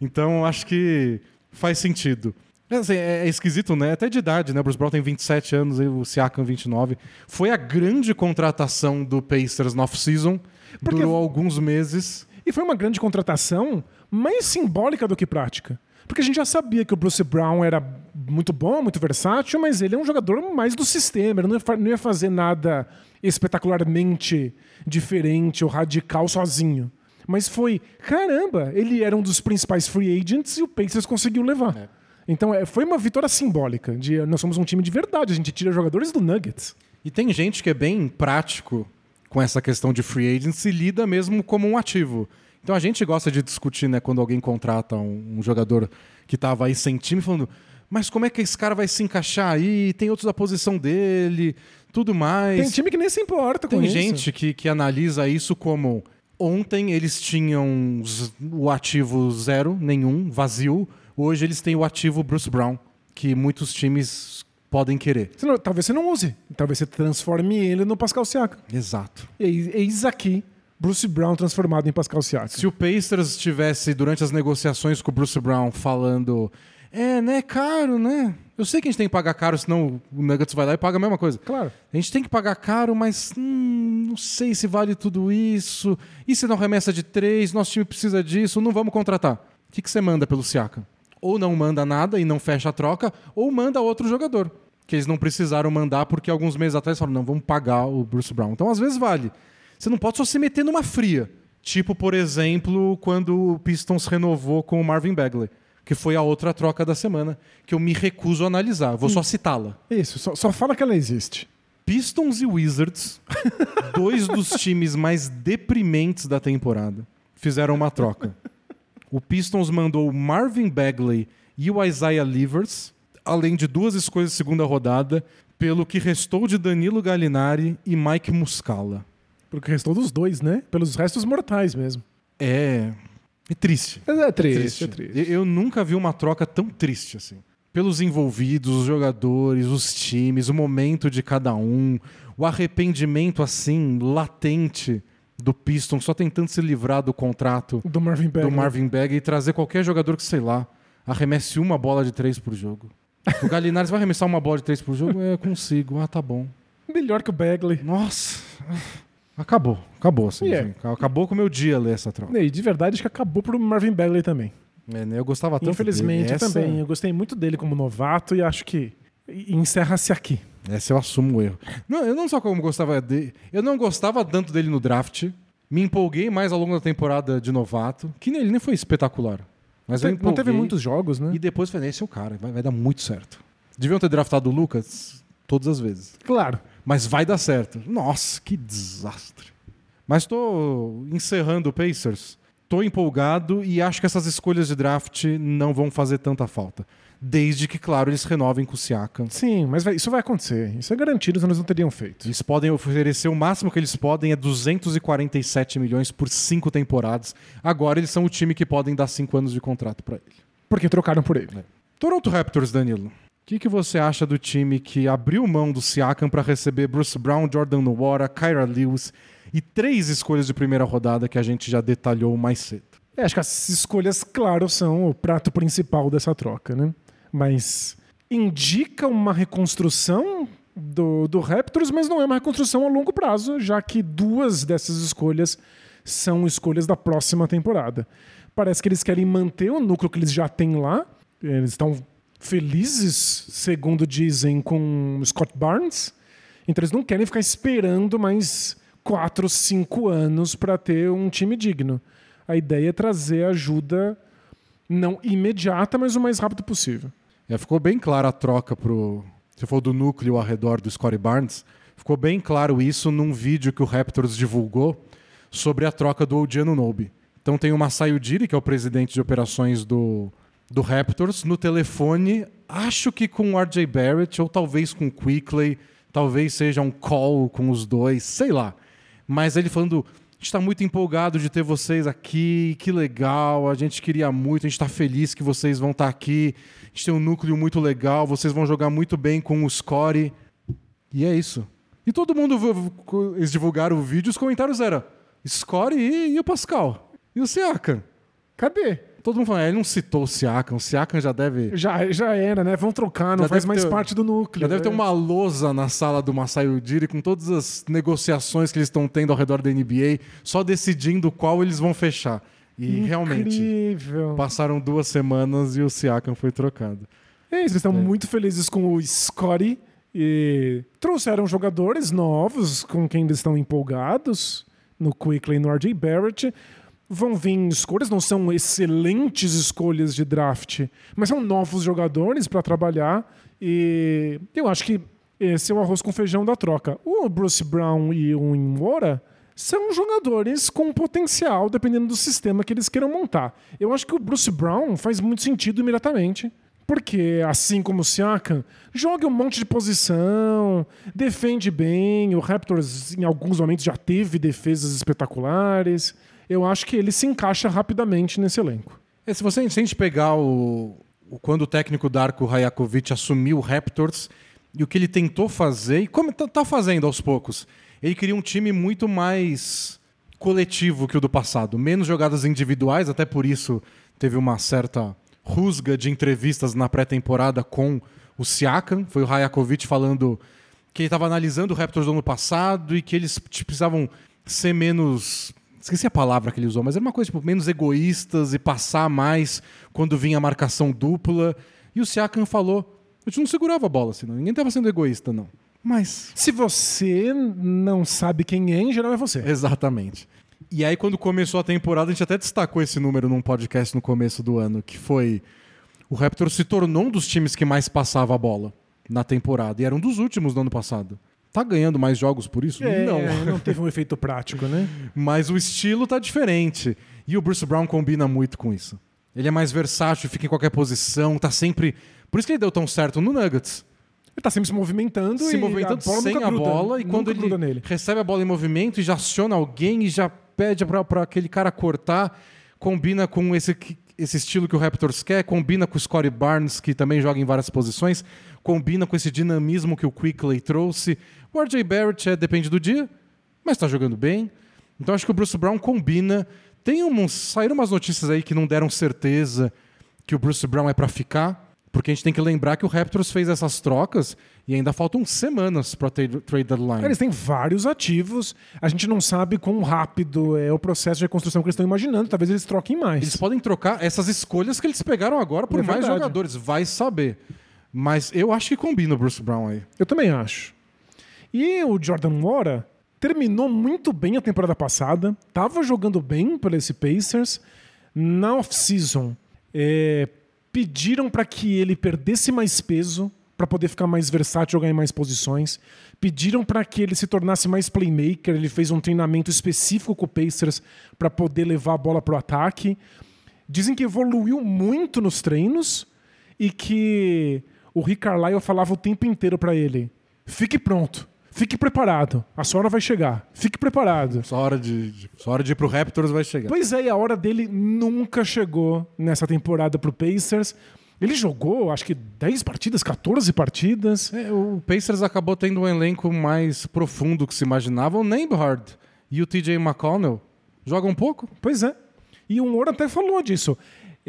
Então, acho que faz sentido. É, assim, é- é esquisito, né? Até de idade, né? O Bruce Brown tem 27 anos e o Siakam 29. Foi a grande contratação do Pacers no off-season. Porque- Durou alguns meses. E foi uma grande contratação, mais simbólica do que prática. Porque a gente já sabia que o Bruce Brown era muito bom, muito versátil, mas ele é um jogador mais do sistema. Ele não ia, fa- não ia fazer nada espetacularmente diferente ou radical sozinho. Mas foi, caramba, ele era um dos principais free agents e o Pacers conseguiu levar. Então é, foi uma vitória simbólica. De nós somos um time de verdade, a gente tira jogadores do Nuggets. E tem gente que é bem prático com essa questão de free agents e lida mesmo como um ativo. Então a gente gosta de discutir, né, quando alguém contrata um, um jogador que estava aí sem time, falando, mas como é que esse cara vai se encaixar aí? Tem outros da posição dele, tudo mais. Tem time que nem se importa com Tem isso. gente que, que analisa isso como ontem eles tinham o ativo zero, nenhum, vazio. Hoje eles têm o ativo Bruce Brown, que muitos times podem querer. Você não- talvez você não use. Talvez você transforme ele no Pascal Siakam. Exato. Eis, aqui Bruce Brown transformado em Pascal Siakam. Se o Pacers estivesse, durante as negociações com o Bruce Brown, falando é, né, caro, né? Eu sei que a gente tem que pagar caro, senão o Nuggets vai lá e paga a mesma coisa. Claro. A gente tem que pagar caro, mas hum, não sei se vale tudo isso. E se não remessa de três, nosso time precisa disso, não vamos contratar. O que, que você manda pelo Siakam? Ou não manda nada e não fecha a troca, ou manda outro jogador. Que eles não precisaram mandar porque alguns meses atrás falaram, não, vamos pagar o Bruce Brown. Então, às vezes, vale. Você não pode só se meter numa fria. Tipo, por exemplo, quando o Pistons renovou com o Marvin Bagley, que foi a outra troca da semana, que eu me recuso a analisar. Vou só citá-la. Isso, só, só fala que ela existe. Pistons e Wizards, <laughs> dois dos times mais deprimentes da temporada, fizeram uma troca. O Pistons mandou Marvin Bagley e o Isaiah Livers, além de duas escolhas de segunda rodada, pelo que restou de Danilo Gallinari e Mike Muscala. Porque restou dos dois, né? Pelos restos mortais mesmo. É, é triste. Mas é triste, triste. é triste. Eu nunca vi uma troca tão triste assim. Pelos envolvidos, os jogadores, os times, o momento de cada um, o arrependimento assim latente do Pistons só tentando se livrar do contrato Do Marvin Bagley. do Marvin Bagley e trazer qualquer jogador que sei lá arremesse uma bola de três por jogo. O Gallinari <laughs> vai arremessar uma bola de três por jogo? É, consigo. Ah, tá bom. Melhor que o Bagley. Nossa. Acabou. Acabou, assim. E é. assim. Acabou com o meu dia ler essa troca. E de verdade, acho que acabou pro Marvin Bagley também. É, né? Eu gostava tanto Infelizmente, dele. Essa- também. Eu gostei muito dele como novato e acho que encerra-se aqui. Essa eu assumo o erro. Não, eu não só como gostava dele. Eu não gostava tanto dele no draft. Me empolguei mais ao longo da temporada de novato. Que ele nem foi espetacular. Mas eu não teve empolguei. muitos jogos, né? E depois falei, esse é o cara, vai, vai dar muito certo. Deviam ter draftado o Lucas todas as vezes. Claro. Mas vai dar certo. Nossa, que desastre. Mas tô encerrando o Pacers. Tô empolgado e acho que essas escolhas de draft não vão fazer tanta falta. Desde que, claro, eles renovem com o Siakam. Sim, mas vai- isso vai acontecer. Isso é garantido, senão eles não teriam feito. Eles podem oferecer o máximo que eles podem é 247 milhões por cinco temporadas. Agora eles são o time que podem dar cinco anos de contrato para ele. Porque trocaram por ele. Toronto Raptors, Danilo. Que, que você acha do time que abriu mão do Siakam para receber Bruce Brown, Jordan Nwora, Kyra Lewis e três escolhas de primeira rodada que a gente já detalhou mais cedo? É, acho que as escolhas, claro, são o prato principal dessa troca, né? Mas indica uma reconstrução do, do Raptors, mas não é uma reconstrução a longo prazo, já que duas dessas escolhas são escolhas da próxima temporada. Parece que eles querem manter o núcleo que eles já têm lá. Eles estão felizes, segundo dizem, com Scott Barnes. Então eles não querem ficar esperando mais quatro, cinco anos para ter um time digno. A ideia é trazer ajuda não imediata, mas o mais rápido possível. É, ficou bem clara a troca pro. Você falou do núcleo ao redor do Scottie Barnes. Ficou bem claro isso num vídeo que o Raptors divulgou sobre a troca do OG Anunoby. Então tem o Masai Ujiri, que é o presidente de operações do, do Raptors, no telefone, acho que com o RJ Barrett, ou talvez com o Quickley, talvez seja um call com os dois, sei lá. Mas ele falando, a gente está muito empolgado de ter vocês aqui, que legal, a gente queria muito, a gente está feliz que vocês vão estar tá aqui, a gente tem um núcleo muito legal, vocês vão jogar muito bem com o Score. E é isso. E todo mundo, eles divulgaram o vídeo, os comentários eram Score e, e o Pascal. E o Siakam. Cadê? Todo mundo falando, ele não citou o Siakam, o Siakam já deve. Já, já era, né? Vão trocar, não já faz mais ter, parte do núcleo. Já deve ter né? uma lousa na sala do Masai Ujiri com todas as negociações que eles estão tendo ao redor da NBA, só decidindo qual eles vão fechar. E Incrível. realmente passaram duas semanas e o Siakam foi trocado. É isso, eles estão é. muito felizes com o Scotty e trouxeram jogadores novos com quem eles estão empolgados no Quickly e no RJ Barrett vão vir escolhas, não são excelentes escolhas de draft, mas são novos jogadores para trabalhar. E eu acho que esse é o arroz com feijão da troca. O Bruce Brown e o Imora são jogadores com potencial, dependendo do sistema que eles queiram montar. Eu acho que o Bruce Brown faz muito sentido imediatamente. Porque, assim como o Siakam, joga um monte de posição, defende bem. O Raptors, em alguns momentos, já teve defesas espetaculares eu acho que ele se encaixa rapidamente nesse elenco. É, se você se a gente pegar o, o, quando o técnico Darko Rajakovic assumiu o Raptors e o que ele tentou fazer, e como está tá fazendo aos poucos, ele queria um time muito mais coletivo que o do passado, menos jogadas individuais, até por isso teve uma certa rusga de entrevistas na pré-temporada com o Siakam, foi o Rajakovic falando que ele estava analisando o Raptors do ano passado e que eles precisavam ser menos Esqueci a palavra que ele usou, mas era uma coisa tipo, menos egoístas e passar mais quando vinha a marcação dupla. E o Siakam falou: a gente não segurava a bola, assim, não. ninguém estava sendo egoísta, não. Mas. Se você não sabe quem é, em geral é você. Exatamente. E aí, quando começou a temporada, a gente até destacou esse número num podcast no começo do ano, que foi. O Raptor se tornou um dos times que mais passava a bola na temporada. E era um dos últimos do ano passado. Tá ganhando mais jogos por isso? É, não. <laughs> Não teve um efeito prático, né? <laughs> Mas o estilo tá diferente. E o Bruce Brown combina muito com isso. Ele é mais versátil, fica em qualquer posição, tá sempre. Por isso que ele deu tão certo no Nuggets. Ele tá sempre se movimentando se movimentando a sem a gruda, bola e quando ele nele. recebe a bola em movimento e já aciona alguém e já pede para aquele cara cortar, combina com esse, esse estilo que o Raptors quer, combina com o Scottie Barnes, que também joga em várias posições, combina com esse dinamismo que o Quickley trouxe. O RJ Barrett é, depende do dia, mas está jogando bem. Então acho que o Bruce Brown combina. Tem uns, saíram umas notícias aí que não deram certeza que o Bruce Brown é para ficar, porque a gente tem que lembrar que o Raptors fez essas trocas e ainda faltam semanas para trade, trade deadline. Eles têm vários ativos. A gente não sabe quão rápido é o processo de reconstrução que eles estão imaginando. Talvez eles troquem mais. Eles podem trocar essas escolhas que eles pegaram agora por é mais jogadores. Vai saber. Mas eu acho que combina o Bruce Brown aí. Eu também acho. E o Jordan Mora terminou muito bem a temporada passada, estava jogando bem para esse Pacers. Na off-season, é, pediram para que ele perdesse mais peso para poder ficar mais versátil, jogar em mais posições. Pediram para que ele se tornasse mais playmaker. Ele fez um treinamento específico com o Pacers para poder levar a bola para o ataque. Dizem que evoluiu muito nos treinos e que o Rick Carlisle falava o tempo inteiro para ele: fique pronto. Fique preparado. A sua hora vai chegar. Fique preparado. Sua hora de, de, sua hora de ir pro Raptors vai chegar. Pois é, e a hora dele nunca chegou nessa temporada pro Pacers. Ele jogou, acho que 10 partidas, 14 partidas. É, o Pacers acabou tendo um elenco mais profundo que se imaginava. O Nembhard e o TJ McConnell jogam um pouco. Pois é. E o Moura até falou disso.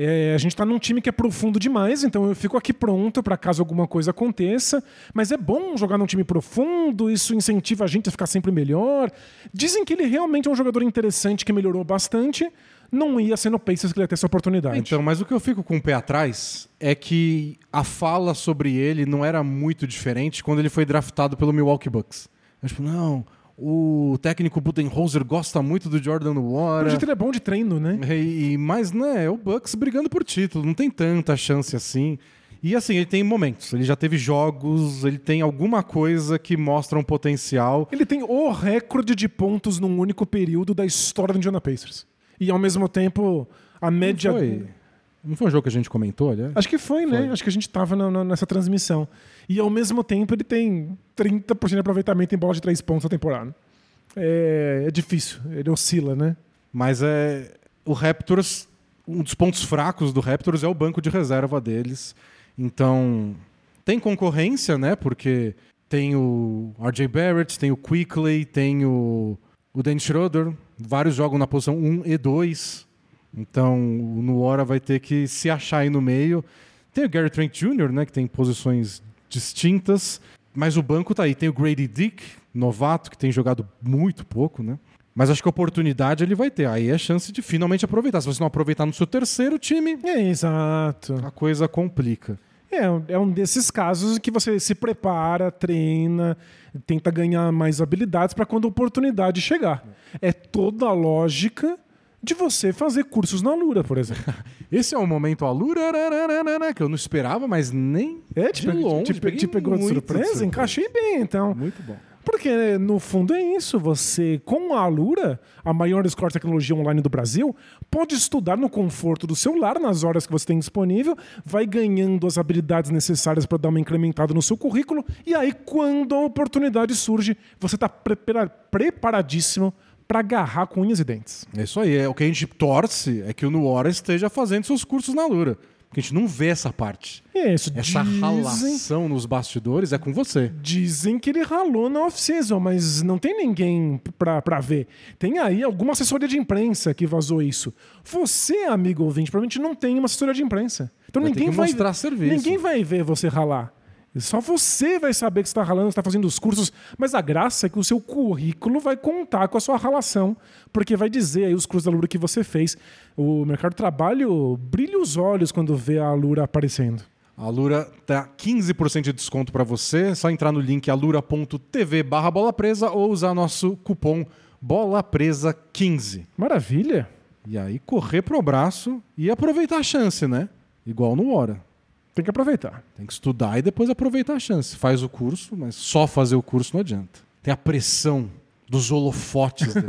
É, a gente está num time que é profundo demais, então eu fico aqui pronto para caso alguma coisa aconteça. Mas é bom jogar num time profundo, isso incentiva a gente a ficar sempre melhor. Dizem que ele realmente é um jogador interessante que melhorou bastante. Não ia ser no Pacers que ele ia ter essa oportunidade. Então, mas o que eu fico com o pé atrás é que a fala sobre ele não era muito diferente quando ele foi draftado pelo Milwaukee Bucks. Eu, tipo, não, o técnico Budenholzer gosta muito do Jordan Wara. O jeito ele é bom de treino, né? E, mas, né, é o Bucks brigando por título, não tem tanta chance assim. E assim, ele tem momentos, ele já teve jogos, ele tem alguma coisa que mostra um potencial. Ele tem o recorde de pontos num único período da história do Indiana Pacers. E ao mesmo tempo, a média. Não foi, não foi um jogo que a gente comentou, aliás? Acho que foi, né? foi. né? Acho que a gente tava na, na, nessa transmissão. E ao mesmo tempo ele tem 30% de aproveitamento em bola de três pontos na temporada. é, é difícil. Ele oscila, né? Mas é o Raptors, um dos pontos fracos do Raptors é o banco de reserva deles. Então, tem concorrência, né? Porque tem o RJ Barrett, tem o Quickly, tem o, o Dan Schroeder. Vários jogam na posição 1 e 2. Então, o Nuora vai ter que se achar aí no meio. Tem o Gary Trent Jr., né? Que tem posições distintas. Mas o banco tá aí. Tem o Grady Dick, novato, que tem jogado muito pouco, né? Mas acho que oportunidade ele vai ter. Aí é chance de finalmente aproveitar. Se você não aproveitar no seu terceiro time, É, exato. a coisa complica. É, é um desses casos que você se prepara, treina, tenta ganhar mais habilidades para quando a oportunidade chegar. É toda a lógica de você fazer cursos na Lura, por exemplo. <laughs> Esse é o momento alura que eu não esperava, mas nem É, te, de longe. te, te pegou de muito surpresa? Encaixei bem, então. Muito bom. Porque, no fundo, é isso. Você, com a Alura, a maior escola de tecnologia online do Brasil, pode estudar no conforto do seu lar, nas horas que você tem disponível, vai ganhando as habilidades necessárias para dar uma incrementada no seu currículo, e aí, quando a oportunidade surge, você está preparadíssimo para agarrar com unhas e dentes. É isso aí. É, o que a gente torce é que o Nuora esteja fazendo seus cursos na Lura. Porque a gente não vê essa parte. É isso. Essa dizem, ralação nos bastidores é com você. dizem que ele ralou na off-season, mas não tem ninguém pra, pra ver. Tem aí alguma assessoria de imprensa que vazou isso. Você, amigo ouvinte, provavelmente não tem uma assessoria de imprensa. Então Vai ninguém que vai mostrar serviço. Ninguém vai ver você ralar. Só você vai saber que você está ralando, está fazendo os cursos. Mas a graça é que o seu currículo vai contar com a sua ralação, porque vai dizer aí os cursos da Lura que você fez. O mercado de trabalho brilha os olhos quando vê a Lura aparecendo. A Lura dá 15% de desconto para você. É só entrar no link alura.tv barra bola presa ou usar nosso cupom bola presa 15. Maravilha! E aí correr pro abraço e aproveitar a chance, né? Igual no Hora. Tem que aproveitar. Tem que estudar e depois aproveitar a chance. Faz o curso, mas só fazer o curso não adianta. Tem a pressão dos holofotes. <laughs>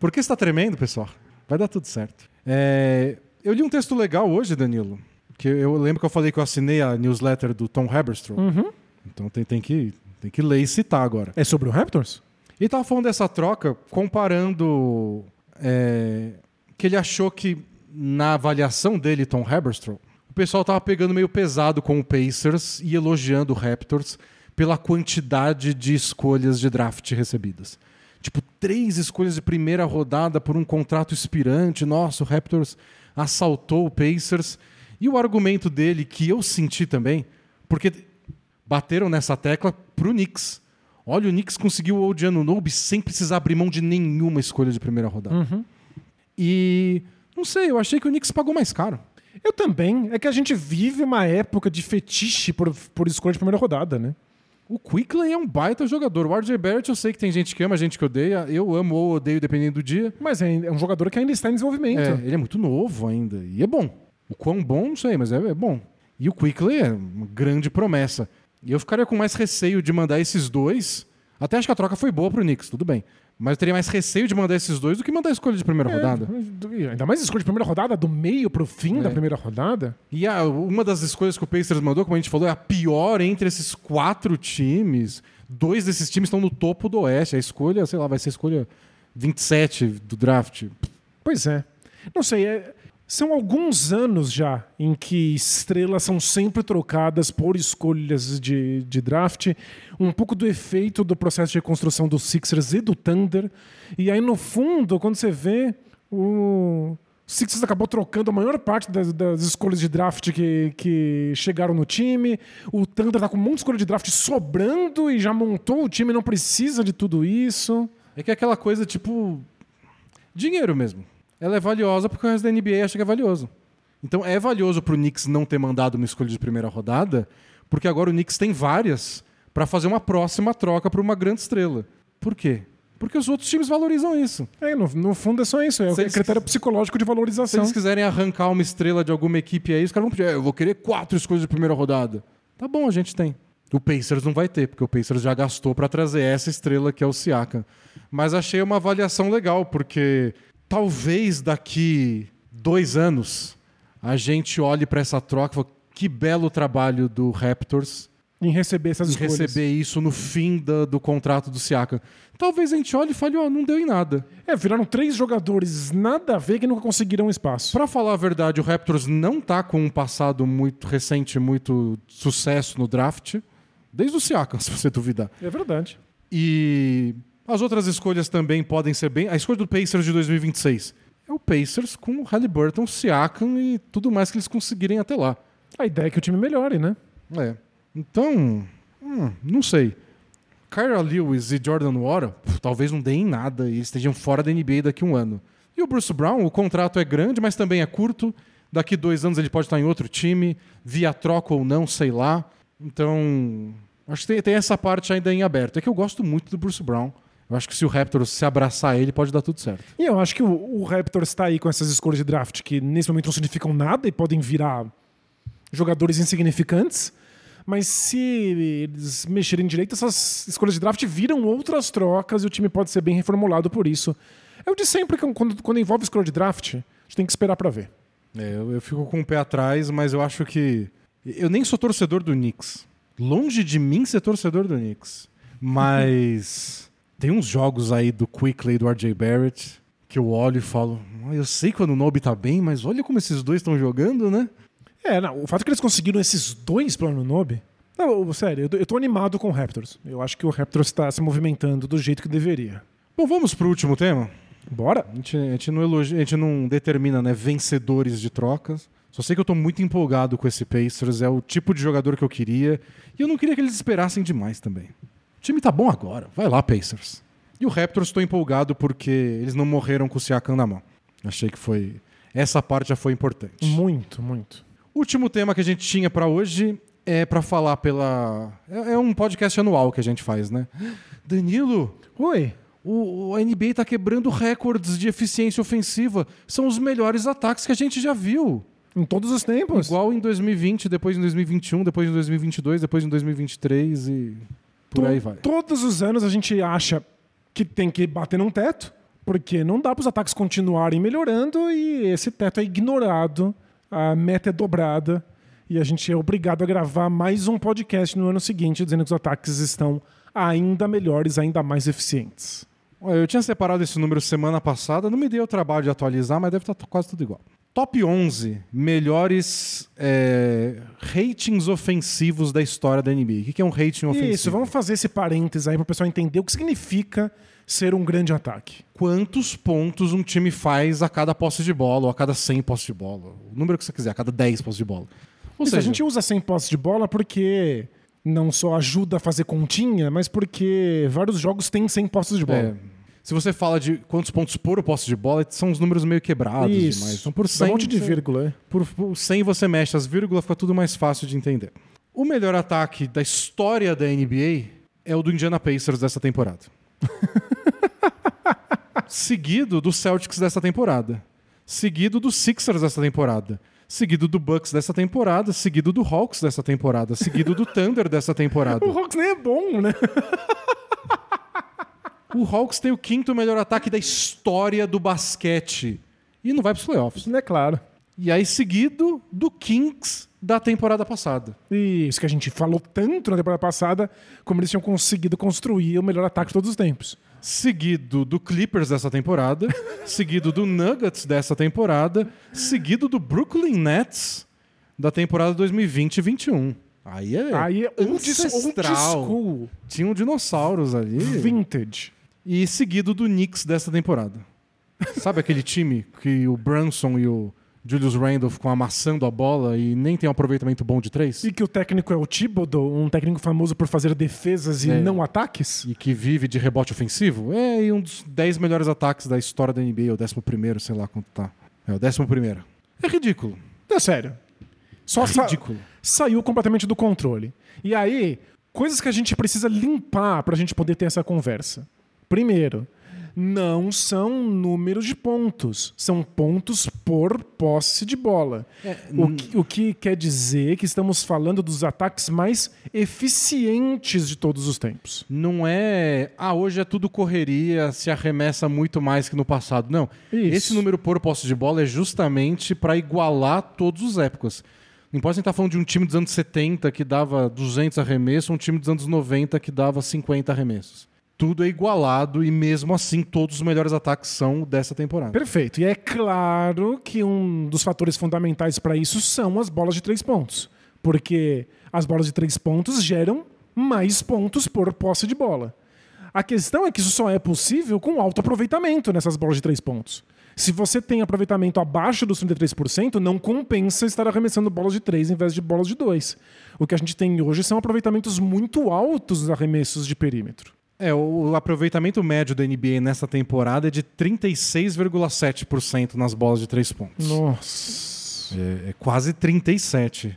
Por que está tremendo, pessoal? Vai dar tudo certo. É, eu li um texto legal hoje, Danilo. Que eu lembro que eu falei que eu assinei a newsletter do Tom Haberstroh. Uhum. Então tem, tem, que, tem que ler e citar agora. É sobre o Raptors? E tava falando dessa troca, comparando é, que ele achou que na avaliação dele, Tom Haberstroh, o pessoal tava pegando meio pesado com o Pacers e elogiando o Raptors pela quantidade de escolhas de draft recebidas. Tipo, três escolhas de primeira rodada por um contrato expirante. Nossa, o Raptors assaltou o Pacers. E o argumento dele, que eu senti também, porque bateram nessa tecla pro Knicks. Olha, o Knicks conseguiu o Odiano Nobe sem precisar abrir mão de nenhuma escolha de primeira rodada. Uhum. E não sei, eu achei que o Knicks pagou mais caro. Eu também. É que a gente vive uma época de fetiche por, por escolha de primeira rodada, né? O Quickley é um baita jogador. O RJ Barrett, eu sei que tem gente que ama, gente que odeia. Eu amo ou odeio, dependendo do dia. Mas é, um jogador que ainda está em desenvolvimento. É, ele é muito novo ainda. E é bom. O quão bom, não sei, mas é, é bom. E o Quickley é uma grande promessa. E eu ficaria com mais receio de mandar esses dois. Até acho que a troca foi boa pro Knicks, tudo bem. Mas eu teria mais receio de mandar esses dois do que mandar a escolha de primeira É, rodada. Ainda mais escolha de primeira rodada, do meio pro fim É. da primeira rodada. E a- uma das escolhas que o Pacers mandou, como a gente falou, é a pior entre esses quatro times. Dois desses times estão no topo do Oeste. A escolha, sei lá, vai ser a escolha 27 do draft. Pois é. Não sei, é- são alguns anos já em que estrelas são sempre trocadas por escolhas de, de draft. Um pouco do efeito do processo de reconstrução dos Sixers e do Thunder. E aí, no fundo, quando você vê, o Sixers acabou trocando a maior parte das, das escolhas de draft que, que chegaram no time. O Thunder tá com um monte de escolha de draft sobrando e já montou o time, não precisa de tudo isso. É que é aquela coisa tipo. Dinheiro mesmo. Ela é valiosa porque o resto da NBA acha que é valioso. Então é valioso pro Knicks não ter mandado uma escolha de primeira rodada, porque agora o Knicks tem várias para fazer uma próxima troca para uma grande estrela. Por quê? Porque os outros times valorizam isso. É, no, no fundo é só isso, é o Se eles- critério psicológico de Se valorização. eles quiserem arrancar uma estrela de alguma equipe aí, os caras vão pedir, "É, eu vou querer quatro escolhas de primeira rodada. Tá bom, a gente tem. O Pacers não vai ter, porque o Pacers já gastou para trazer essa estrela que é o Siakam. Mas achei uma avaliação legal, porque talvez daqui dois anos a gente olhe para essa troca e que belo trabalho do Raptors Em receber essas em escolhas. receber isso no fim da- do contrato do Siakam. Talvez a gente olhe e fale, ó, não deu em nada. É, viraram três jogadores nada a ver que nunca conseguiram espaço. Pra falar a verdade, o Raptors não tá com um passado muito recente, muito sucesso no draft. Desde o Siakam, <laughs> se você duvidar. É verdade. E as outras escolhas também podem ser bem. A escolha do Pacers de 2026 é o Pacers com o Halliburton, Siakam e tudo mais que eles conseguirem até lá. A ideia é que o time melhore, né? É. Então, hum, não sei. Kyra Lewis e Jordan pff, talvez não deem nada e estejam fora da NBA daqui a um ano. E o Bruce Brown, o contrato é grande, mas também é curto. Daqui dois anos ele pode estar em outro time, via troca ou não, sei lá. Então, acho que tem, tem essa parte ainda em aberto. É que eu gosto muito do Bruce Brown. Eu acho que se o Raptors se abraçar ele, pode dar tudo certo. E eu acho que o, o Raptors está aí com essas escolhas de draft que nesse momento não significam nada e podem virar jogadores insignificantes. Mas se eles mexerem direito, essas escolhas de draft viram outras trocas e o time pode ser bem reformulado por isso. Eu disse sempre que quando, quando envolve escolha de draft, a gente tem que esperar para ver. É, eu, eu fico com o pé atrás, mas eu acho que. Eu nem sou torcedor do Knicks. Longe de mim ser torcedor do Knicks. Mas. <laughs> tem uns jogos aí do Quickly e do RJ Barrett que eu olho e falo. "Ah, Eu sei quando o Nobe tá bem, mas olha como esses dois estão jogando, né? É, não, o fato que eles conseguiram esses dois pelo Anunobi. Não, sério, eu tô, eu tô animado com o Raptors. Eu acho que o Raptors está se movimentando do jeito que deveria. Bom, vamos pro último tema. Bora? A gente, a gente não elogia, a gente não determina, né, vencedores de trocas. Só sei que eu tô muito empolgado com esse Pacers, é o tipo de jogador que eu queria. E eu não queria que eles esperassem demais também. O time tá bom agora, vai lá, Pacers. E o Raptors tô empolgado porque eles não morreram com o Siakam na mão. Achei que foi. Essa parte já foi importante. Muito, muito. Último tema que a gente tinha pra hoje é pra falar pela. É, é um podcast anual que a gente faz, né? Danilo, Oi. o, a NBA tá quebrando recordes de eficiência ofensiva. São os melhores ataques que a gente já viu. Em todos os tempos. Igual em 2020, depois em 2021, depois em 2022, depois em 2023 e por aí vai. Todos os anos a gente acha que tem que bater num teto, porque não dá para os ataques continuarem melhorando e esse teto é ignorado, a meta é dobrada e a gente é obrigado a gravar mais um podcast no ano seguinte dizendo que os ataques estão ainda melhores, ainda mais eficientes. Eu tinha separado esse número semana passada, não me deu o trabalho de atualizar, mas deve estar quase tudo igual. Top 11 melhores é, ratings ofensivos da história da NBA. O que é um rating ofensivo? Isso, vamos fazer esse parênteses aí para o pessoal entender o que significa ser um grande ataque. Quantos pontos um time faz a cada posse de bola, ou a cada 100 posses de bola? O número que você quiser, a cada 10 posses de bola. Ou Isso, seja, a gente usa 100 posses de bola porque não só ajuda a fazer continha, mas porque vários jogos têm 100 posses de bola. é, se você fala de quantos pontos por posse de bola, são os números meio quebrados Isso. demais. Então, por Dá 100, um monte de vírgula. é. Por, por 100 você mexe as vírgulas, fica tudo mais fácil de entender. O melhor ataque da história da NBA é o do Indiana Pacers dessa temporada. <laughs> Seguido do Celtics dessa temporada. Seguido do Sixers dessa temporada. Seguido do Bucks dessa temporada. Seguido do Hawks dessa temporada. Seguido do Thunder dessa <laughs> temporada. O Hawks nem é bom, né? <laughs> O Hawks tem o quinto melhor ataque da história do basquete. E não vai para os playoffs. Isso não é claro. E aí, seguido do Kings da temporada passada. Isso que a gente falou tanto na temporada passada, como eles tinham conseguido construir o melhor ataque de todos os tempos. seguido do Clippers dessa temporada, <laughs> seguido do Nuggets dessa temporada, seguido do Brooklyn Nets da temporada 2020-21. Aí é Aí é old, old ancestral. school, Tinham dinossauros ali. vintage. E seguido do Knicks dessa temporada. Sabe aquele time que o Brunson e o Julius Randle ficam amassando a bola e nem tem um aproveitamento bom de três? E que o técnico é o Thibodeau, um técnico famoso por fazer defesas e É. não ataques? e que vive de rebote ofensivo, é e um dos 10 melhores ataques da história da NBA, ou 11, sei lá quanto tá. É o 11. É ridículo. É sério. Só sa- ridículo. saiu completamente do controle. E aí, coisas que a gente precisa limpar pra gente poder ter essa conversa. Primeiro, não são números de pontos, são pontos por posse de bola. o, que, o que quer dizer que estamos falando dos ataques mais eficientes de todos os tempos. Não é. Ah, hoje é tudo correria, se arremessa muito mais que no passado. Não. Isso. Esse número por posse de bola é justamente para igualar todas as épocas. Não a gente tá falando de um time dos anos 70 que dava 200 arremessos ou um time dos anos 90 que dava 50 arremessos. Tudo é igualado e mesmo assim todos os melhores ataques são dessa temporada. Perfeito. E é claro que um dos fatores fundamentais para isso são as bolas de três pontos. Porque as bolas de três pontos geram mais pontos por posse de bola. A questão é que isso só é possível com alto aproveitamento nessas bolas de três pontos. Se você tem aproveitamento abaixo dos 33%, não compensa estar arremessando bolas de 3 em vez de bolas de 2. O que a gente tem hoje são aproveitamentos muito altos nos arremessos de perímetro. É, o aproveitamento médio da NBA nessa temporada é de 36,7% nas bolas de 3 pontos. Nossa. É, é quase 37%.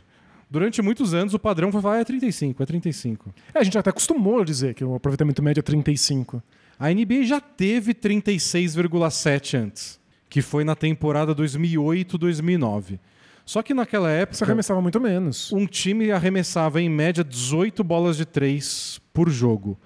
Durante muitos anos o padrão foi falar é 35, é 35. É, a gente até acostumou a dizer que o aproveitamento médio é 35. A NBA já teve 36,7 antes, que foi na temporada 2008-2009. Só que naquela época. Você arremessava muito menos. Um time arremessava em média 18 bolas de 3 por jogo.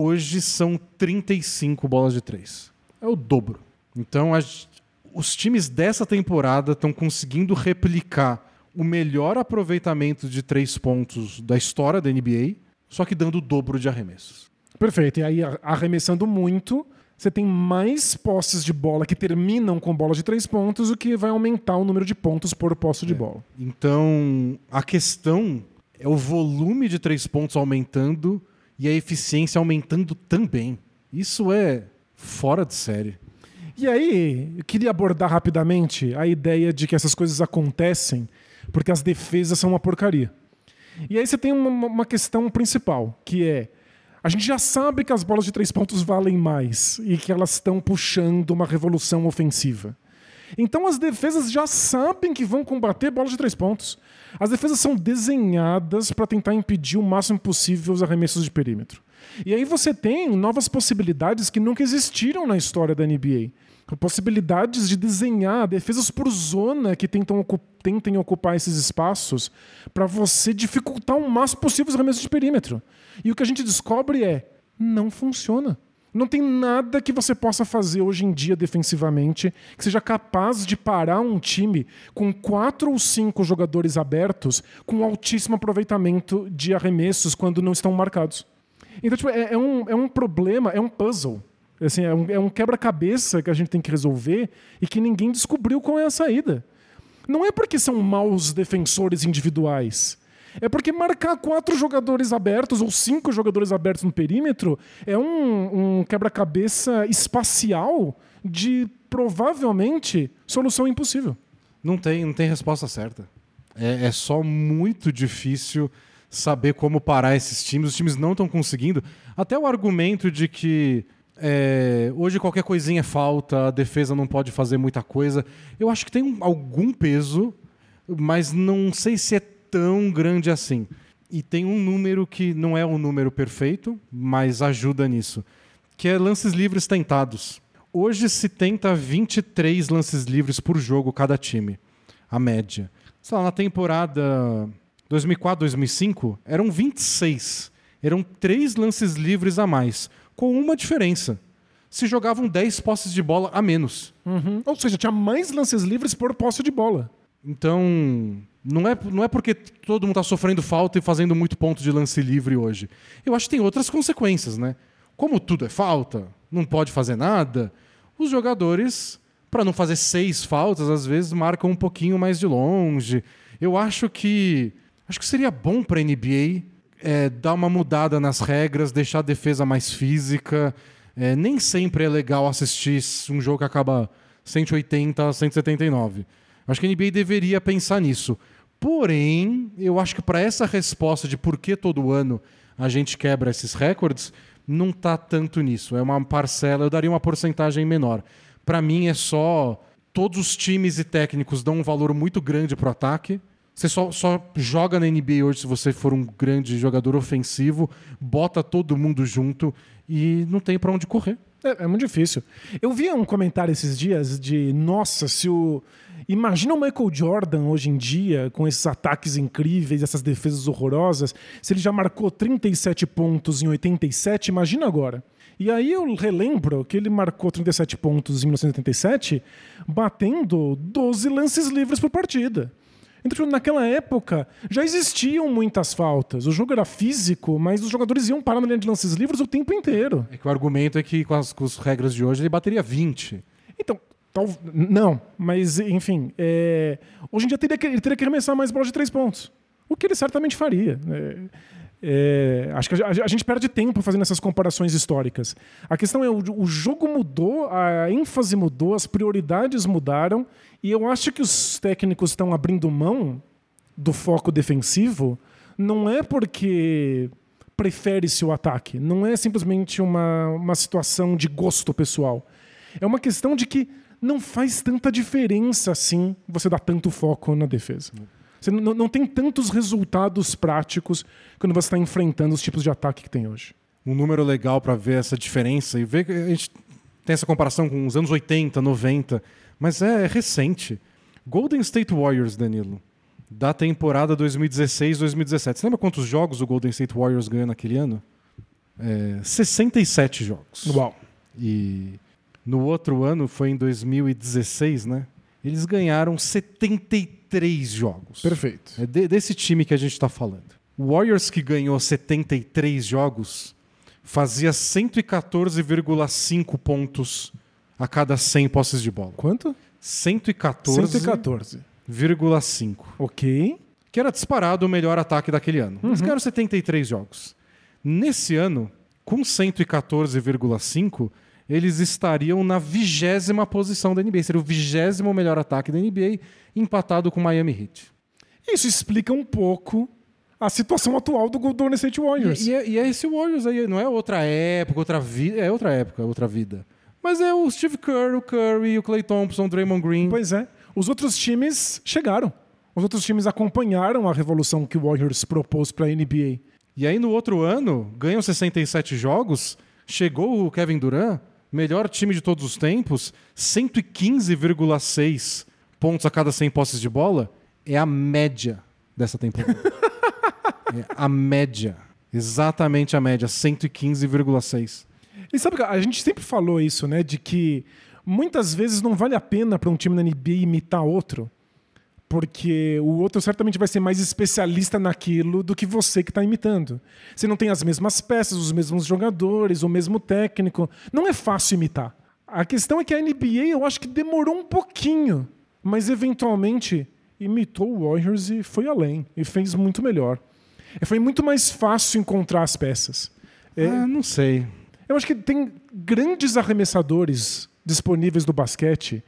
Hoje são 35 bolas de 3. É o dobro. Então, as, os times dessa temporada estão conseguindo replicar o melhor aproveitamento de três pontos da história da NBA, só que dando o dobro de arremessos. Perfeito. E aí, arremessando muito, você tem mais posses de bola que terminam com bola de três pontos, o que vai aumentar o número de pontos por posse de É. bola. Então, a questão é o volume de três pontos aumentando e a eficiência aumentando também. Isso é fora de série. E aí, eu queria abordar rapidamente a ideia de que essas coisas acontecem porque as defesas são uma porcaria. E aí você tem uma, uma questão principal, que é a gente já sabe que as bolas de três pontos valem mais e que elas estão puxando uma revolução ofensiva. Então as defesas já sabem que vão combater bolas de três pontos. As defesas são desenhadas para tentar impedir o máximo possível os arremessos de perímetro. E aí você tem novas possibilidades que nunca existiram na história da NBA. Possibilidades de desenhar defesas por zona que tentam ocu tentem ocupar esses espaços para você dificultar o máximo possível os arremessos de perímetro. E o que a gente descobre é: não funciona. Não tem nada que você possa fazer hoje em dia defensivamente que seja capaz de parar um time com quatro ou cinco jogadores abertos com altíssimo aproveitamento de arremessos quando não estão marcados. Então, tipo, é, é um, é um problema, é um puzzle. Assim, é um, é um quebra-cabeça que a gente tem que resolver e que ninguém descobriu qual é a saída. Não é porque são maus defensores individuais. É porque marcar quatro jogadores abertos ou cinco jogadores abertos no perímetro é um, um quebra-cabeça espacial de provavelmente solução impossível. Não tem, não tem resposta certa. É, é só muito difícil saber como parar esses times. Os times não estão conseguindo. Até o argumento de que é, hoje qualquer coisinha é falta, a defesa não pode fazer muita coisa. Eu acho que tem um- algum peso, mas não sei se é tão grande assim. E tem um número que não é o número perfeito, mas ajuda nisso, que é lances livres tentados. Hoje se tenta 23 lances livres por jogo cada time, a média. Sei lá, na temporada 2004-2005 eram 26. Eram três lances livres a mais, com uma diferença. Se jogavam 10 posses de bola a menos. Ou seja, tinha mais lances livres por posse de bola. Então, não é, não é porque todo mundo está sofrendo falta e fazendo muito ponto de lance livre hoje. Eu acho que tem outras consequências, né? Como tudo é falta, não pode fazer nada, os jogadores, para não fazer seis faltas, às vezes marcam um pouquinho mais de longe. Eu acho que acho que seria bom para a NBA é, dar uma mudada nas regras, deixar a defesa mais física. É, nem sempre é legal assistir um jogo que acaba 180 a 179. Acho que a NBA deveria pensar nisso. Porém, eu acho que para essa resposta de por que todo ano a gente quebra esses recordes, não tá tanto nisso. É uma parcela, eu daria uma porcentagem menor. Para mim é só todos os times e técnicos dão um valor muito grande pro ataque. Você só, só joga na NBA hoje se você for um grande jogador ofensivo, bota todo mundo junto e não tem para onde correr. É, é muito difícil. Eu vi um comentário esses dias de, nossa, se o. Imagina o Michael Jordan hoje em dia, com esses ataques incríveis, essas defesas horrorosas. Se ele já marcou 37 pontos em 87, imagina agora. E aí eu relembro que ele marcou 37 pontos em 1987, batendo 12 lances livres por partida. Então, tipo, naquela época, já existiam muitas faltas. O jogo era físico, mas os jogadores iam parar na linha de lances livres o tempo inteiro. É que o argumento é que com as, com as regras de hoje ele bateria 20. Então, tal, não, mas enfim, é, hoje em dia teria que, ele teria que arremessar mais bola de três pontos. O que ele certamente faria. É, é, acho que a, a, gente perde tempo fazendo essas comparações históricas. A questão é: o, o jogo mudou, a ênfase mudou, as prioridades mudaram, e eu acho que os técnicos estão abrindo mão do foco defensivo, não é porque prefere-se o ataque, não é simplesmente uma, uma situação de gosto pessoal. É uma questão de que não faz tanta diferença assim você dar tanto foco na defesa. Você não, não tem tantos resultados práticos quando você está enfrentando os tipos de ataque que tem hoje. Um número legal para ver essa diferença e ver que a gente tem essa comparação com os anos 80, 90, mas é, é recente. Golden State Warriors, Danilo, da temporada 2016-2017. Você lembra quantos jogos o Golden State Warriors ganhou naquele ano? É, 67 jogos. Uau. E no outro ano, foi em 2016, né? Eles ganharam 73 jogos. Perfeito. É de, desse time que a gente está falando. O Warriors que ganhou 73 jogos fazia 114,5 pontos a cada 100 posses de bola. Quanto? 114,5. 114,5. Ok. Que era disparado o melhor ataque daquele ano. Uhum. Eles ganharam 73 jogos. Nesse ano, com 114,5, eles estariam na vigésima posição da NBA. Seria o vigésimo melhor ataque da NBA, empatado com o Miami Heat. Isso explica um pouco a situação atual do Golden State Warriors. E, e, é, e, é, esse Warriors aí, não é outra época, outra vida, é outra época, outra vida. Mas é o Steve Kerr, o Curry, o Clay Thompson, o Draymond Green. Pois é. Os outros times chegaram. Os outros times acompanharam a revolução que o Warriors propôs para a NBA. E aí no outro ano, ganham 67 jogos, chegou o Kevin Durant, melhor time de todos os tempos, 115,6 pontos a cada 100 posses de bola, é a média dessa temporada. <laughs> é a média. Exatamente a média, 115,6. E sabe que a gente sempre falou isso, né? De que muitas vezes não vale a pena para um time na NBA imitar outro porque o outro certamente vai ser mais especialista naquilo do que você que está imitando. Você não tem as mesmas peças, os mesmos jogadores, o mesmo técnico. Não é fácil imitar. A questão é que a NBA eu acho que demorou um pouquinho, mas eventualmente imitou o Warriors e foi além e fez muito melhor. Foi muito mais fácil encontrar as peças. É, ah, não sei. Eu acho que tem grandes arremessadores disponíveis no basquete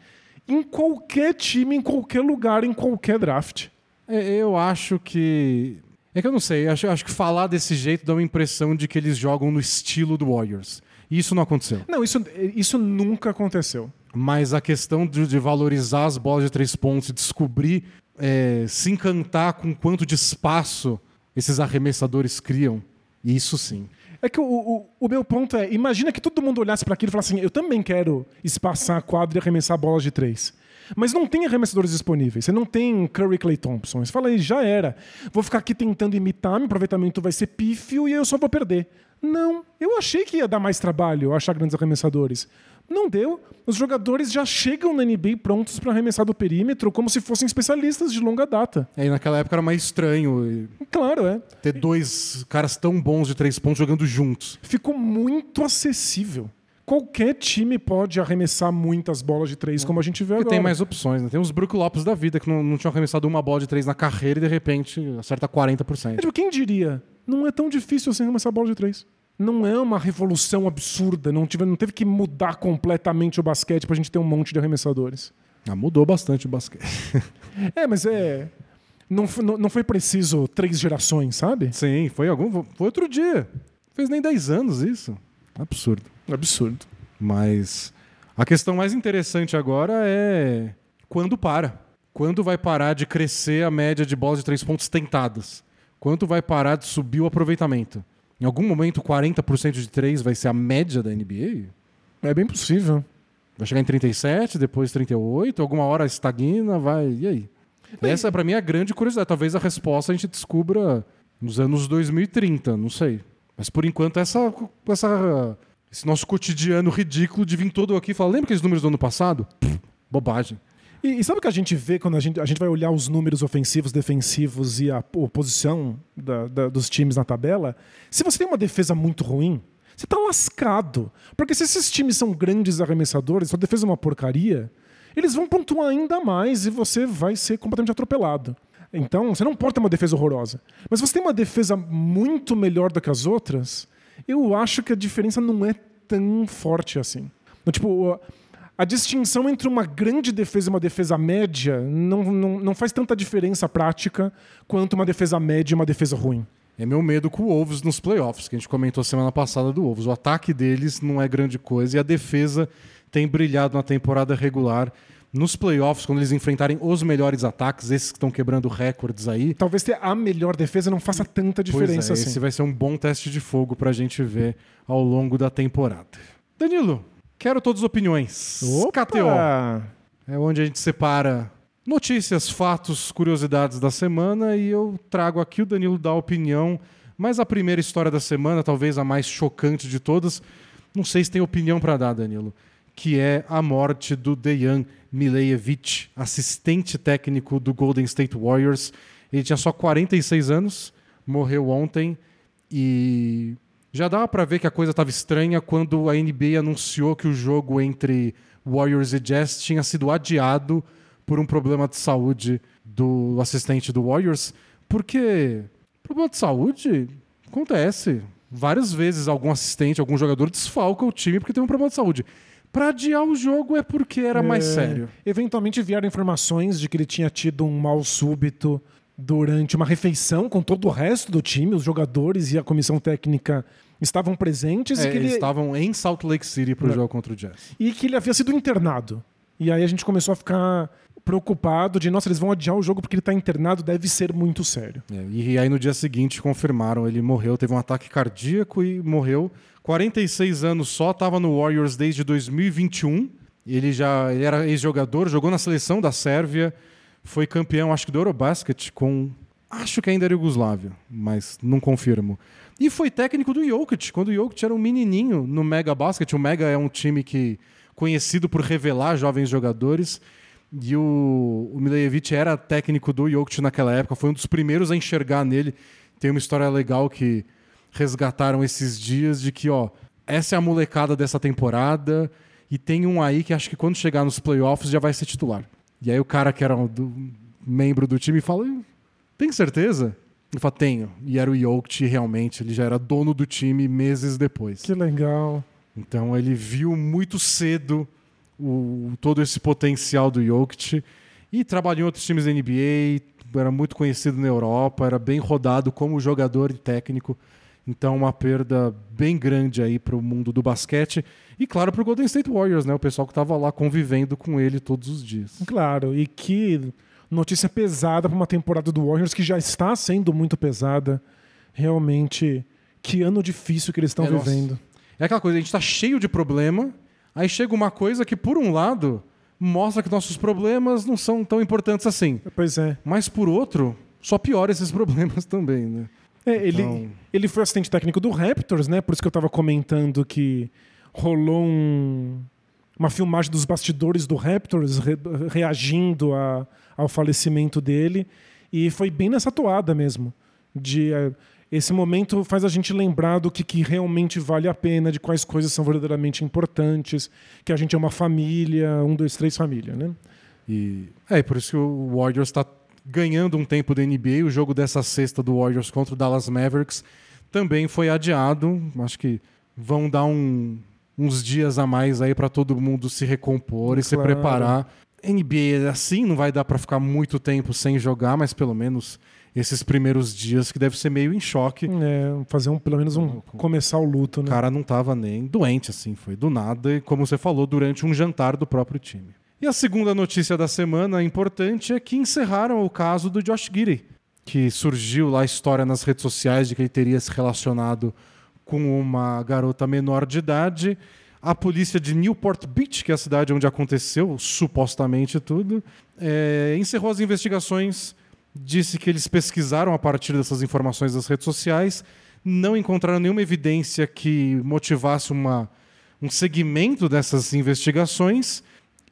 em qualquer time, em qualquer lugar, em qualquer draft. É, eu acho que. É que eu não sei, acho, acho que falar desse jeito dá uma impressão de que eles jogam no estilo do Warriors. E isso não aconteceu. Não, isso, isso nunca aconteceu. Mas a questão de, de valorizar as bolas de três pontos e descobrir, é, se encantar com quanto de espaço esses arremessadores criam, isso sim. É que o, o, o, meu ponto é: imagina que todo mundo olhasse para aquilo e falasse assim, eu também quero espaçar a quadra e arremessar bolas de três. Mas não tem arremessadores disponíveis. Você não tem Curry Clay Thompson. Você fala aí, já era. Vou ficar aqui tentando imitar, meu aproveitamento vai ser pífio e eu só vou perder. Não, eu achei que ia dar mais trabalho achar grandes arremessadores. Não deu. Os jogadores já chegam na NBA prontos para arremessar do perímetro como se fossem especialistas de longa data. É, e naquela época era mais estranho. Claro, é. Ter dois caras tão bons de três pontos jogando juntos. Ficou muito acessível. Qualquer time pode arremessar muitas bolas de três, como a gente vê agora. tem mais opções, né? Tem os Brook Lopes da vida que não, não tinham arremessado uma bola de três na carreira e de repente acerta 40%. É, tipo, quem diria? Não é tão difícil assim arremessar bola de três não é uma revolução absurda, não, tive, não teve que mudar completamente o basquete para a gente ter um monte de arremessadores. Ah, mudou bastante o basquete. <laughs> é, mas é. Não, não foi preciso três gerações, sabe? Sim, foi algum. Foi outro dia. Fez nem 10 anos isso. Absurdo. Absurdo. Mas a questão mais interessante agora é quando para. Quando vai parar de crescer a média de bolas de três pontos tentadas? Quanto vai parar de subir o aproveitamento? Em algum momento, 40% de 3 vai ser a média da NBA? É bem possível. Vai chegar em 37, depois 38, alguma hora estagna, vai. E aí? Bem, Essa, para mim, é a grande curiosidade. Talvez a resposta a gente descubra nos anos 2030, não sei. Mas por enquanto, essa, essa, esse nosso cotidiano ridículo de vir todo aqui e falar: lembra aqueles números do ano passado? Pff, bobagem. E, e sabe o que a gente vê quando a gente, a gente vai olhar os números ofensivos, defensivos e a posição da, da, dos times na tabela? Se você tem uma defesa muito ruim, você tá lascado. Porque se esses times são grandes arremessadores, sua defesa é uma porcaria, eles vão pontuar ainda mais e você vai ser completamente atropelado. Então, você não pode ter uma defesa horrorosa. Mas se você tem uma defesa muito melhor do que as outras, eu acho que a diferença não é tão forte assim. Tipo, a distinção entre uma grande defesa e uma defesa média não, não, não faz tanta diferença prática quanto uma defesa média e uma defesa ruim. É meu medo com o Wolves nos playoffs, que a gente comentou semana passada do Wolves. O ataque deles não é grande coisa e a defesa tem brilhado na temporada regular. Nos playoffs, quando eles enfrentarem os melhores ataques, esses que estão quebrando recordes aí. Talvez ter a melhor defesa não faça tanta diferença pois é, assim. Esse vai ser um bom teste de fogo para a gente ver ao longo da temporada. Danilo, quero todas as opiniões. Opa! KTO. É onde a gente separa notícias, fatos, curiosidades da semana e eu trago aqui o Danilo da opinião. Mas a primeira história da semana, talvez a mais chocante de todas, não sei se tem opinião para dar, Danilo, que é a morte do Dejan Milejevic, assistente técnico do Golden State Warriors. Ele tinha só 46 anos, morreu ontem e já dava para ver que a coisa estava estranha quando a NBA anunciou que o jogo entre Warriors e Jazz tinha sido adiado por um problema de saúde do assistente do Warriors, porque problema de saúde acontece. Várias vezes algum assistente, algum jogador desfalca o time porque tem um problema de saúde. Para adiar o jogo é porque era é, mais sério. Eventualmente vieram informações de que ele tinha tido um mal súbito durante uma refeição com todo o resto do time, os jogadores e a comissão técnica estavam presentes é, e que ele estavam em Salt Lake City para o jogo contra o Jazz. E que ele havia sido internado. E aí a gente começou a ficar preocupado de, nossa, eles vão adiar o jogo porque ele está internado, deve ser muito sério. É, e aí no dia seguinte confirmaram, ele morreu, teve um ataque cardíaco e morreu. 46 anos só, estava no Warriors desde 2021. Ele já ele era ex-jogador, jogou na seleção da Sérvia, foi campeão, acho que do Eurobasket com acho que ainda era Yugoslávia, mas não confirmo. E foi técnico do Jokic, quando o Jokic era um menininho no Mega Basket. O Mega é um time que conhecido por revelar jovens jogadores. E o, o Milejevic era técnico do Jokic naquela época, foi um dos primeiros a enxergar nele. Tem uma história legal que resgataram esses dias de que, ó, essa é a molecada dessa temporada e tem um aí que acho que quando chegar nos playoffs já vai ser titular. E aí o cara que era um do, membro do time fala: Tem certeza? Ele fala: Tenho. E era o Jokic realmente, ele já era dono do time meses depois. Que legal. Então ele viu muito cedo o, todo esse potencial do Jokic e trabalhou em outros times da NBA, era muito conhecido na Europa, era bem rodado como jogador e técnico. Então, uma perda bem grande aí para o mundo do basquete. E, claro, para o Golden State Warriors, né? O pessoal que estava lá convivendo com ele todos os dias. Claro, e que notícia pesada para uma temporada do Warriors que já está sendo muito pesada. Realmente, que ano difícil que eles estão é, vivendo. Nossa. É aquela coisa, a gente está cheio de problema, aí chega uma coisa que, por um lado, mostra que nossos problemas não são tão importantes assim. Pois é. Mas, por outro, só piora esses <laughs> problemas também, né? É, ele, então... ele foi assistente técnico do Raptors, né? Por isso que eu estava comentando que rolou um, uma filmagem dos bastidores do Raptors re, reagindo a, ao falecimento dele. E foi bem nessa toada mesmo. De, uh, esse momento faz a gente lembrar do que, que realmente vale a pena, de quais coisas são verdadeiramente importantes, que a gente é uma família, um, dois, três família, né? E é por isso que o Warriors está ganhando um tempo da NBA. O jogo dessa sexta do Warriors contra o Dallas Mavericks também foi adiado. Acho que vão dar um, uns dias a mais aí para todo mundo se recompor e claro. se preparar. NBA é assim, não vai dar para ficar muito tempo sem jogar, mas pelo menos esses primeiros dias que deve ser meio em choque. É, fazer um, pelo menos um começar o luto, né? O cara não tava nem doente assim, foi do nada e como você falou, durante um jantar do próprio time. E a segunda notícia da semana importante é que encerraram o caso do Josh Giddy, que surgiu lá a história nas redes sociais de que ele teria se relacionado com uma garota menor de idade. A polícia de Newport Beach, que é a cidade onde aconteceu supostamente tudo, é, encerrou as investigações disse que eles pesquisaram a partir dessas informações das redes sociais, não encontraram nenhuma evidência que motivasse uma, um segmento dessas investigações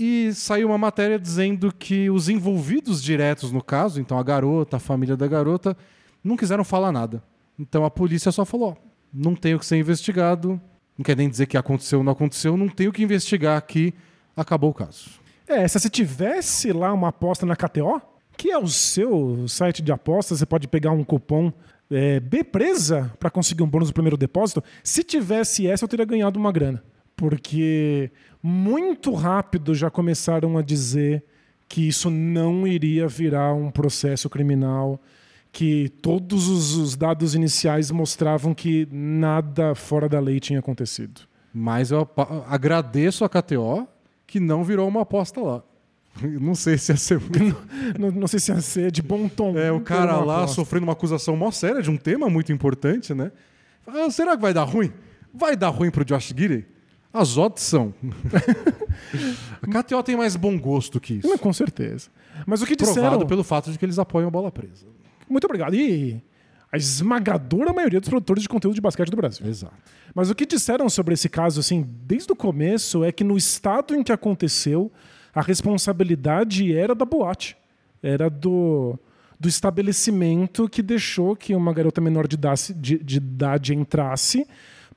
E saiu uma matéria dizendo que os envolvidos diretos no caso, então a garota, a família da garota, não quiseram falar nada. Então a polícia só falou: não tem o que ser investigado, não quer nem dizer que aconteceu ou não aconteceu, não tem o que investigar aqui, acabou o caso. É, se você tivesse lá uma aposta na KTO, que é o seu site de apostas, você pode pegar um cupom é, B presa para conseguir um bônus no primeiro depósito. Se tivesse essa, eu teria ganhado uma grana. Porque muito rápido já começaram a dizer que isso não iria virar um processo criminal, que todos os, os dados iniciais mostravam que nada fora da lei tinha acontecido. Mas eu agradeço a KTO que não virou uma aposta lá. <laughs> Não sei se ia ser não, não sei se ia ser de bom tom. É, o cara lá aposta. sofrendo uma acusação mó séria de um tema muito importante, né? Ah, será que vai dar ruim? Vai dar ruim pro Josh Gidey? As odds são. <laughs> a KTO tem mais bom gosto que isso. Não, com certeza. Mas o que Provado disseram. pelo fato de que eles apoiam a bola presa. Muito obrigado. E a esmagadora maioria dos produtores de conteúdo de basquete do Brasil. Exato. Mas o que disseram sobre esse caso, assim, desde o começo, é que no estado em que aconteceu, a responsabilidade era da boate. Era do, do estabelecimento que deixou que uma garota menor de idade, de, de idade entrasse,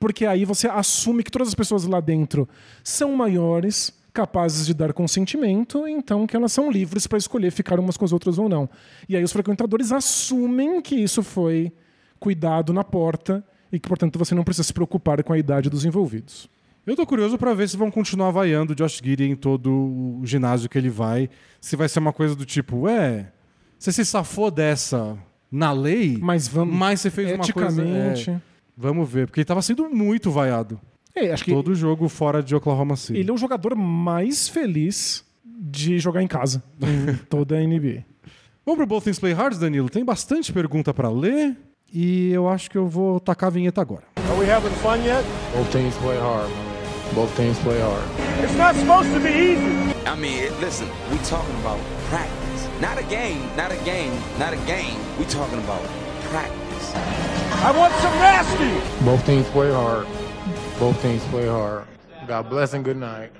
porque aí você assume que todas as pessoas lá dentro são maiores, capazes de dar consentimento, então que elas são livres para escolher ficar umas com as outras ou não. E aí os frequentadores assumem que isso foi cuidado na porta e que, portanto, você não precisa se preocupar com a idade dos envolvidos. Eu tô curioso pra ver se vão continuar vaiando o Josh Gidey em todo o ginásio que ele vai. Se vai ser uma coisa do tipo, é, você se safou dessa na lei, Mas vamos. mas você fez uma coisa... é, vamos ver, porque ele tava sendo muito vaiado. É, acho que Todo jogo fora de Oklahoma City. ele é o jogador mais feliz de jogar em casa em <laughs> toda a NBA. Vamos pro Both Things Play Hard, Danilo? Tem bastante pergunta pra ler e eu acho que eu vou tacar a vinheta agora. Are we having fun yet? Both teams play hard. Both teams play hard. It's not supposed to be easy. I mean, listen, we talking about practice. Not a game, not a game, not a game. We talking about practice. I want some nasty. Both teams play hard. Both teams play hard. God bless and good night.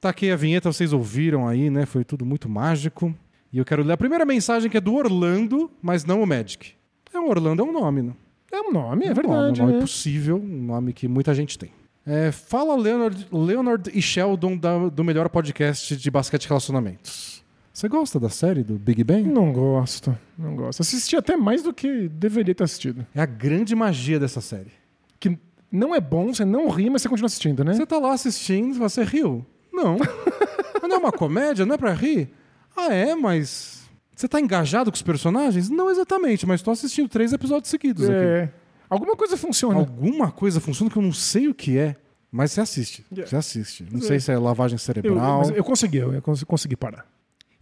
Taquei a vinheta, vocês ouviram aí, né? Foi tudo muito mágico. E eu quero ler a primeira mensagem que é do Orlando, mas não o Magic. É o Orlando, é um nome, né? É um nome, é, um nome, verdade. um nome né? possível, um nome que muita gente tem. É, fala Leonard, Leonard e Sheldon da- do melhor podcast de basquete e relacionamentos. Você gosta da série do Big Bang? Não gosto, não gosto. Assisti até mais do que deveria ter assistido. É a grande magia dessa série. Que não é bom, você não ri, mas você continua assistindo, né? Você tá lá assistindo, você riu? Não. <laughs> Mas não é uma comédia, não é pra rir? Ah, é, mas. Você tá engajado com os personagens? Não exatamente, mas tô assistindo três episódios seguidos aqui. É. Alguma coisa funciona. Alguma coisa funciona que eu não sei o que é, mas você assiste. Yeah. Você assiste. Não sei se é lavagem Eu, cerebral. mas eu consegui, eu cons- consegui parar.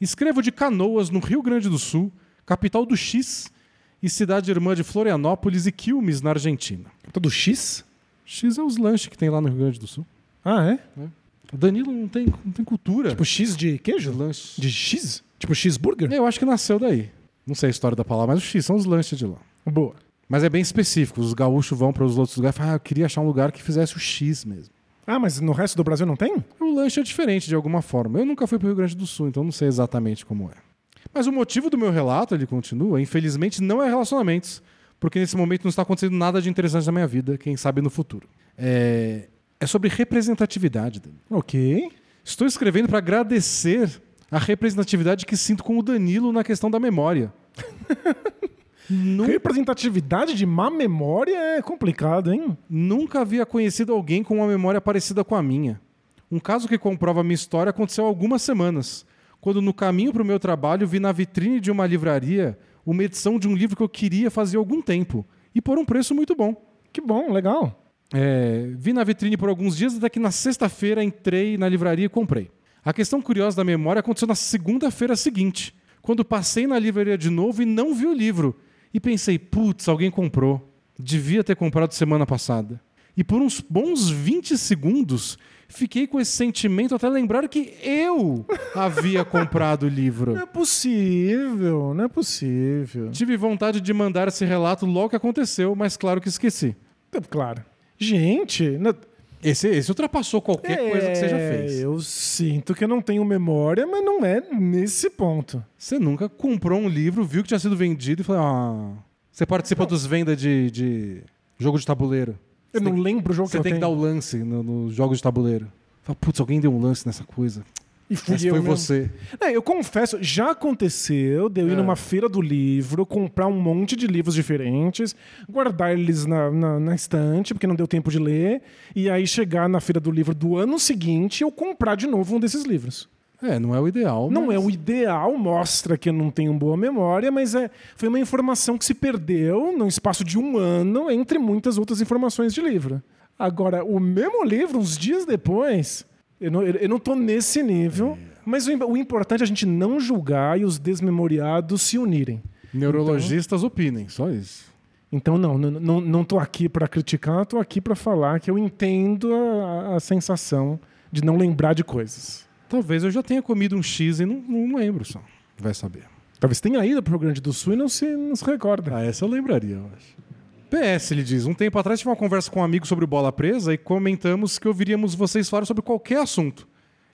Escrevo de Canoas, no Rio Grande do Sul, capital do X, e cidade irmã de Florianópolis e Quilmes, na Argentina. Todo X? X é os lanches que tem lá no Rio Grande do Sul. Ah, é? O Danilo não tem, não tem cultura. Tipo X de queijo? de lanche. De X? Tipo cheeseburger? Eu acho que nasceu daí. Não sei a história da palavra, mas os X são os lanches de lá. Boa. Mas é bem específico. Os gaúchos vão para os outros lugares e falam, ah, eu queria achar um lugar que fizesse o X mesmo. Ah, mas no resto do Brasil não tem? O lanche é diferente de alguma forma. Eu nunca fui para o Rio Grande do Sul, então não sei exatamente como é. Mas o motivo do meu relato, ele continua, infelizmente não é relacionamentos, porque nesse momento não está acontecendo nada de interessante na minha vida, quem sabe no futuro. É, é sobre representatividade. Dani. Ok. Estou escrevendo para agradecer a representatividade que sinto com o Danilo na questão da memória. <laughs> Nunca, Representatividade de má memória é complicado, hein? nunca havia conhecido alguém com uma memória parecida com a minha. Um caso que comprova a minha história aconteceu há algumas semanas, quando no caminho para o meu trabalho vi na vitrine de uma livraria uma edição de um livro que eu queria fazer há algum tempo, e por um preço muito bom. Que bom, legal. É, vi na vitrine por alguns dias, até que na sexta-feira entrei na livraria e comprei. A questão curiosa da memória aconteceu na segunda-feira seguinte, quando passei na livraria de novo e não vi o livro. E pensei, putz, alguém comprou. Devia ter comprado semana passada. E por uns bons 20 segundos, fiquei com esse sentimento até lembrar que eu havia <laughs> comprado o livro. Não é possível, não é possível. Tive vontade de mandar esse relato logo que aconteceu, mas claro que esqueci. Claro. Gente, Esse, esse ultrapassou qualquer coisa que você já fez. É, Eu sinto que eu não tenho memória, mas não é nesse ponto. Você nunca comprou um livro, viu que tinha sido vendido e falou: Ah. Você participa dos vendas de, de jogo de tabuleiro. Eu Você não tem lembro o jogo Você que eu tem que dar o lance no- nos jogos de tabuleiro. Fala, putz, alguém deu um lance nessa coisa. E fui Mas eu foi mesmo. você. É, eu confesso, já aconteceu de eu ir É. numa feira do livro, comprar um monte de livros diferentes, guardar eles na, na, na estante, porque não deu tempo de ler, e aí chegar na feira do livro do ano seguinte e eu comprar de novo um desses livros. É, não é o ideal. Não mas- é o ideal, mostra que eu não tenho boa memória, mas é, foi uma informação que se perdeu no espaço de um ano, entre muitas outras informações de livro. Agora, o mesmo livro, uns dias depois, eu não, eu não tô nesse nível, mas o, o importante é a gente não julgar e os desmemoriados se unirem. Neurologistas opinem, só isso. Então, não, não, não, não tô aqui para criticar, tô aqui para falar que eu entendo a, a sensação de não lembrar de coisas. Talvez eu já tenha comido um X e não, não lembro só. Vai saber. Talvez tenha ido para o Rio Grande do Sul e não se, não se recorda. Ah, essa eu lembraria, eu acho. PS, ele diz, um tempo atrás tive uma conversa com um amigo sobre bola presa e comentamos que ouviríamos vocês falar sobre qualquer assunto.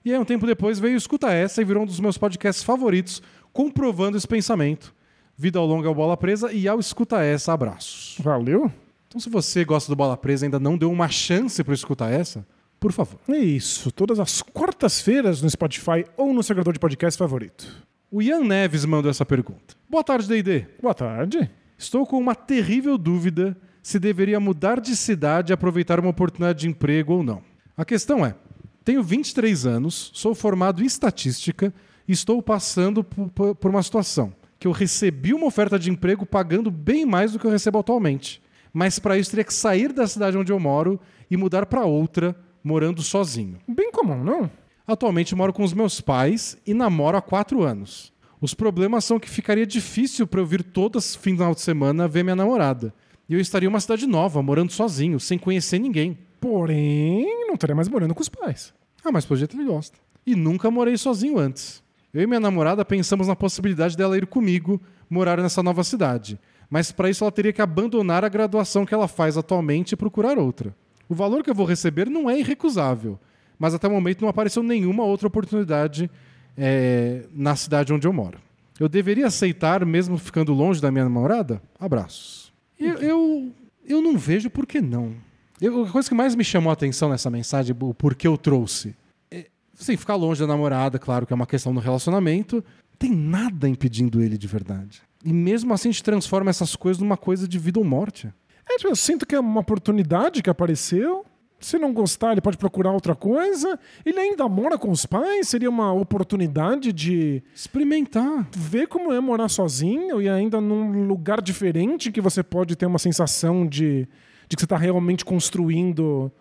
E aí, um tempo depois, veio Escuta Essa e virou um dos meus podcasts favoritos, comprovando esse pensamento. Vida ao longo ao Bola Presa e ao Escuta Essa, abraços. Valeu? Então, se você gosta do Bola Presa e ainda não deu uma chance para Escuta Essa, por favor. É isso. Todas as quartas-feiras no Spotify ou no seu de podcast favorito. O Ian Neves mandou essa pergunta. Boa tarde, D&D. Boa tarde. Estou com uma terrível dúvida se deveria mudar de cidade e aproveitar uma oportunidade de emprego ou não. A questão é: tenho 23 anos, sou formado em estatística e estou passando por, uma situação que eu recebi uma oferta de emprego pagando bem mais do que eu recebo atualmente. Mas para isso teria que sair da cidade onde eu moro e mudar para outra, morando sozinho. Bem comum, não? Atualmente moro com os meus pais e namoro há quatro anos. Os problemas são que ficaria difícil para eu vir todas final de semana ver minha namorada. E eu estaria em uma cidade nova, morando sozinho, sem conhecer ninguém. Porém, não estaria mais morando com os pais. Ah, mas pelo jeito ele gosta. E nunca morei sozinho antes. Eu e minha namorada pensamos na possibilidade dela ir comigo morar nessa nova cidade. Mas para isso ela teria que abandonar a graduação que ela faz atualmente e procurar outra. O valor que eu vou receber não é irrecusável, mas até o momento não apareceu nenhuma outra oportunidade é, na cidade onde eu moro. Eu deveria aceitar mesmo ficando longe da minha namorada? Abraços. Eu, eu, eu não vejo por que não. Eu- a coisa que mais me chamou a atenção nessa mensagem, o porquê eu trouxe, é, Sim, ficar longe da namorada, claro que é uma questão do relacionamento. Tem nada impedindo ele de verdade. E mesmo assim a gente transforma essas coisas numa coisa de vida ou morte. É, tipo, eu sinto que é uma oportunidade que apareceu. Se não gostar, ele pode procurar outra coisa. Ele ainda mora com os pais, seria uma oportunidade de Experimentar. ver como é morar sozinho e ainda num lugar diferente que você pode ter uma sensação de, de que você está realmente construindo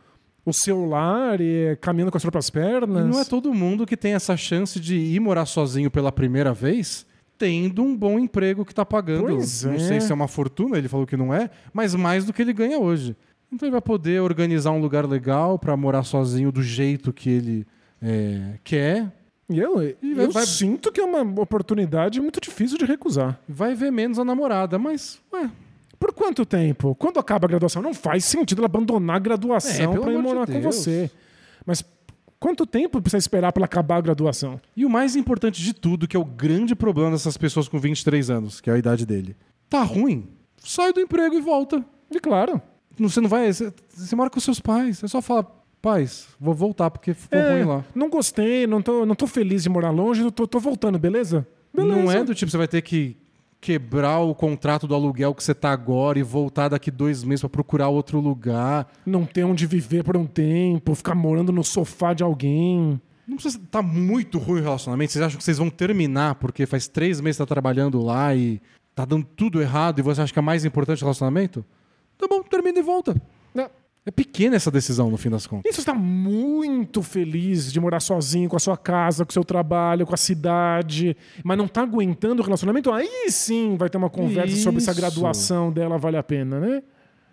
o seu lar e caminhando com as próprias E pernas. não é todo mundo que tem essa chance de ir morar sozinho pela primeira vez, tendo um bom emprego que tá pagando. Pois não é. sei se é uma fortuna, ele falou que não é, mas mais do que ele ganha hoje. Então ele vai poder organizar um lugar legal para morar sozinho do jeito que ele é, quer. E eu, eu vai- sinto que é uma oportunidade muito difícil de recusar. Vai ver menos a namorada, mas, ué, Por quanto tempo? Quando acaba a graduação? Não faz sentido ela abandonar a É, graduação pelo para ir amor de morar com você. Mas quanto tempo precisa esperar para acabar a graduação? E o mais importante de tudo, que é o grande problema dessas pessoas com 23 anos, que é a idade dele. Tá ruim? Sai do emprego e volta. E claro. Você não vai. Você, você mora com seus pais. É só falar, pais, vou voltar porque ficou É, ruim lá. não gostei, não tô, não tô feliz de morar longe, tô, tô voltando, beleza? Beleza. Não é do tipo, você vai ter que quebrar o contrato do aluguel que você tá agora e voltar daqui dois meses pra procurar outro lugar. Não ter onde viver por um tempo, ficar morando no sofá de alguém. Não precisa tá muito ruim o relacionamento. Vocês acham que vocês vão terminar porque faz três meses que tá trabalhando lá e tá dando tudo errado e você acha que é mais importante o relacionamento? Tá bom, termina e volta. Né? É pequena essa decisão, no fim das contas. E se você está muito feliz de morar sozinho, com a sua casa, com o seu trabalho, com a cidade, mas não está aguentando o relacionamento, aí sim vai ter uma conversa sobre se a Isso. graduação dela vale a pena, né?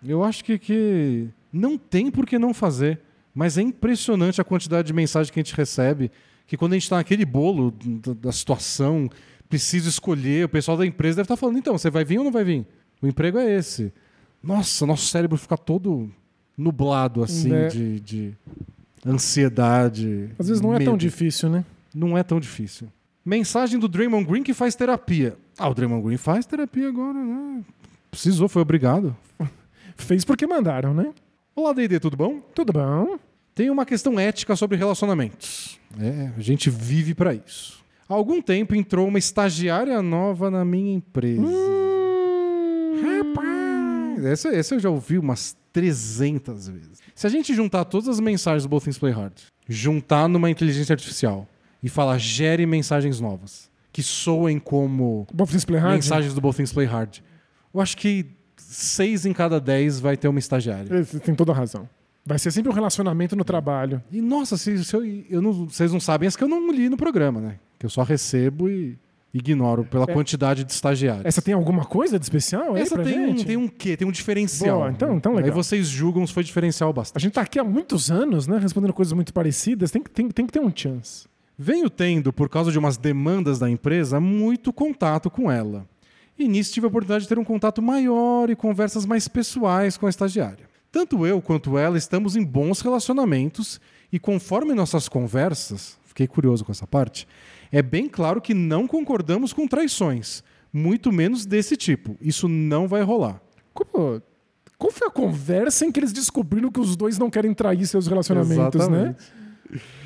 Eu acho que, que não tem por que não fazer. Mas é impressionante a quantidade de mensagem que a gente recebe. Que quando a gente está naquele bolo da, da situação, precisa escolher, o pessoal da empresa deve estar falando: então, você vai vir ou não vai vir? O emprego é esse. Nossa, nosso cérebro fica todo nublado, assim, Né. de, de ansiedade. Às vezes não é tão medo. difícil, né? Não é tão difícil. Mensagem do Draymond Green que faz terapia. Ah, o Draymond Green faz terapia agora, né? Precisou, foi obrigado. <laughs> Fez porque mandaram, né? Olá, D&D, tudo bom? Tudo bom. Tem uma questão ética sobre relacionamentos. É, a gente vive pra isso. Há algum tempo entrou uma estagiária nova na minha empresa. Rapaz! Essa, essa eu já ouvi umas 300 vezes. Se a gente juntar todas as mensagens do Both Things Play Hard, juntar numa inteligência artificial e falar gere mensagens novas, que soem como mensagens do Both Things Play Hard, eu acho que seis em cada dez vai ter uma estagiária. Você Tem toda a razão. Vai ser sempre um relacionamento no trabalho. E nossa, se, se eu, eu não, vocês não sabem, é que eu não li no programa, né? Que eu só recebo e ignoro pela É. quantidade de estagiários. Essa tem alguma coisa de especial Essa tem um, gente? tem um quê? Tem um diferencial. Boa, então- então legal. Aí vocês julgam se foi diferencial A bastante. gente tá aqui há muitos anos, né? Respondendo coisas muito parecidas. Tem, que- tem, tem que ter um chance. Venho tendo, por causa de umas demandas da empresa, muito contato com ela. E nisso tive a oportunidade de ter um contato maior e conversas mais pessoais com a estagiária. Tanto eu quanto ela estamos em bons relacionamentos e conforme nossas conversas, fiquei curioso com essa parte, é bem claro que não concordamos com traições, muito menos desse tipo. Isso não vai rolar. Como, qual foi a conversa em que eles descobriram que os dois não querem trair seus relacionamentos, né?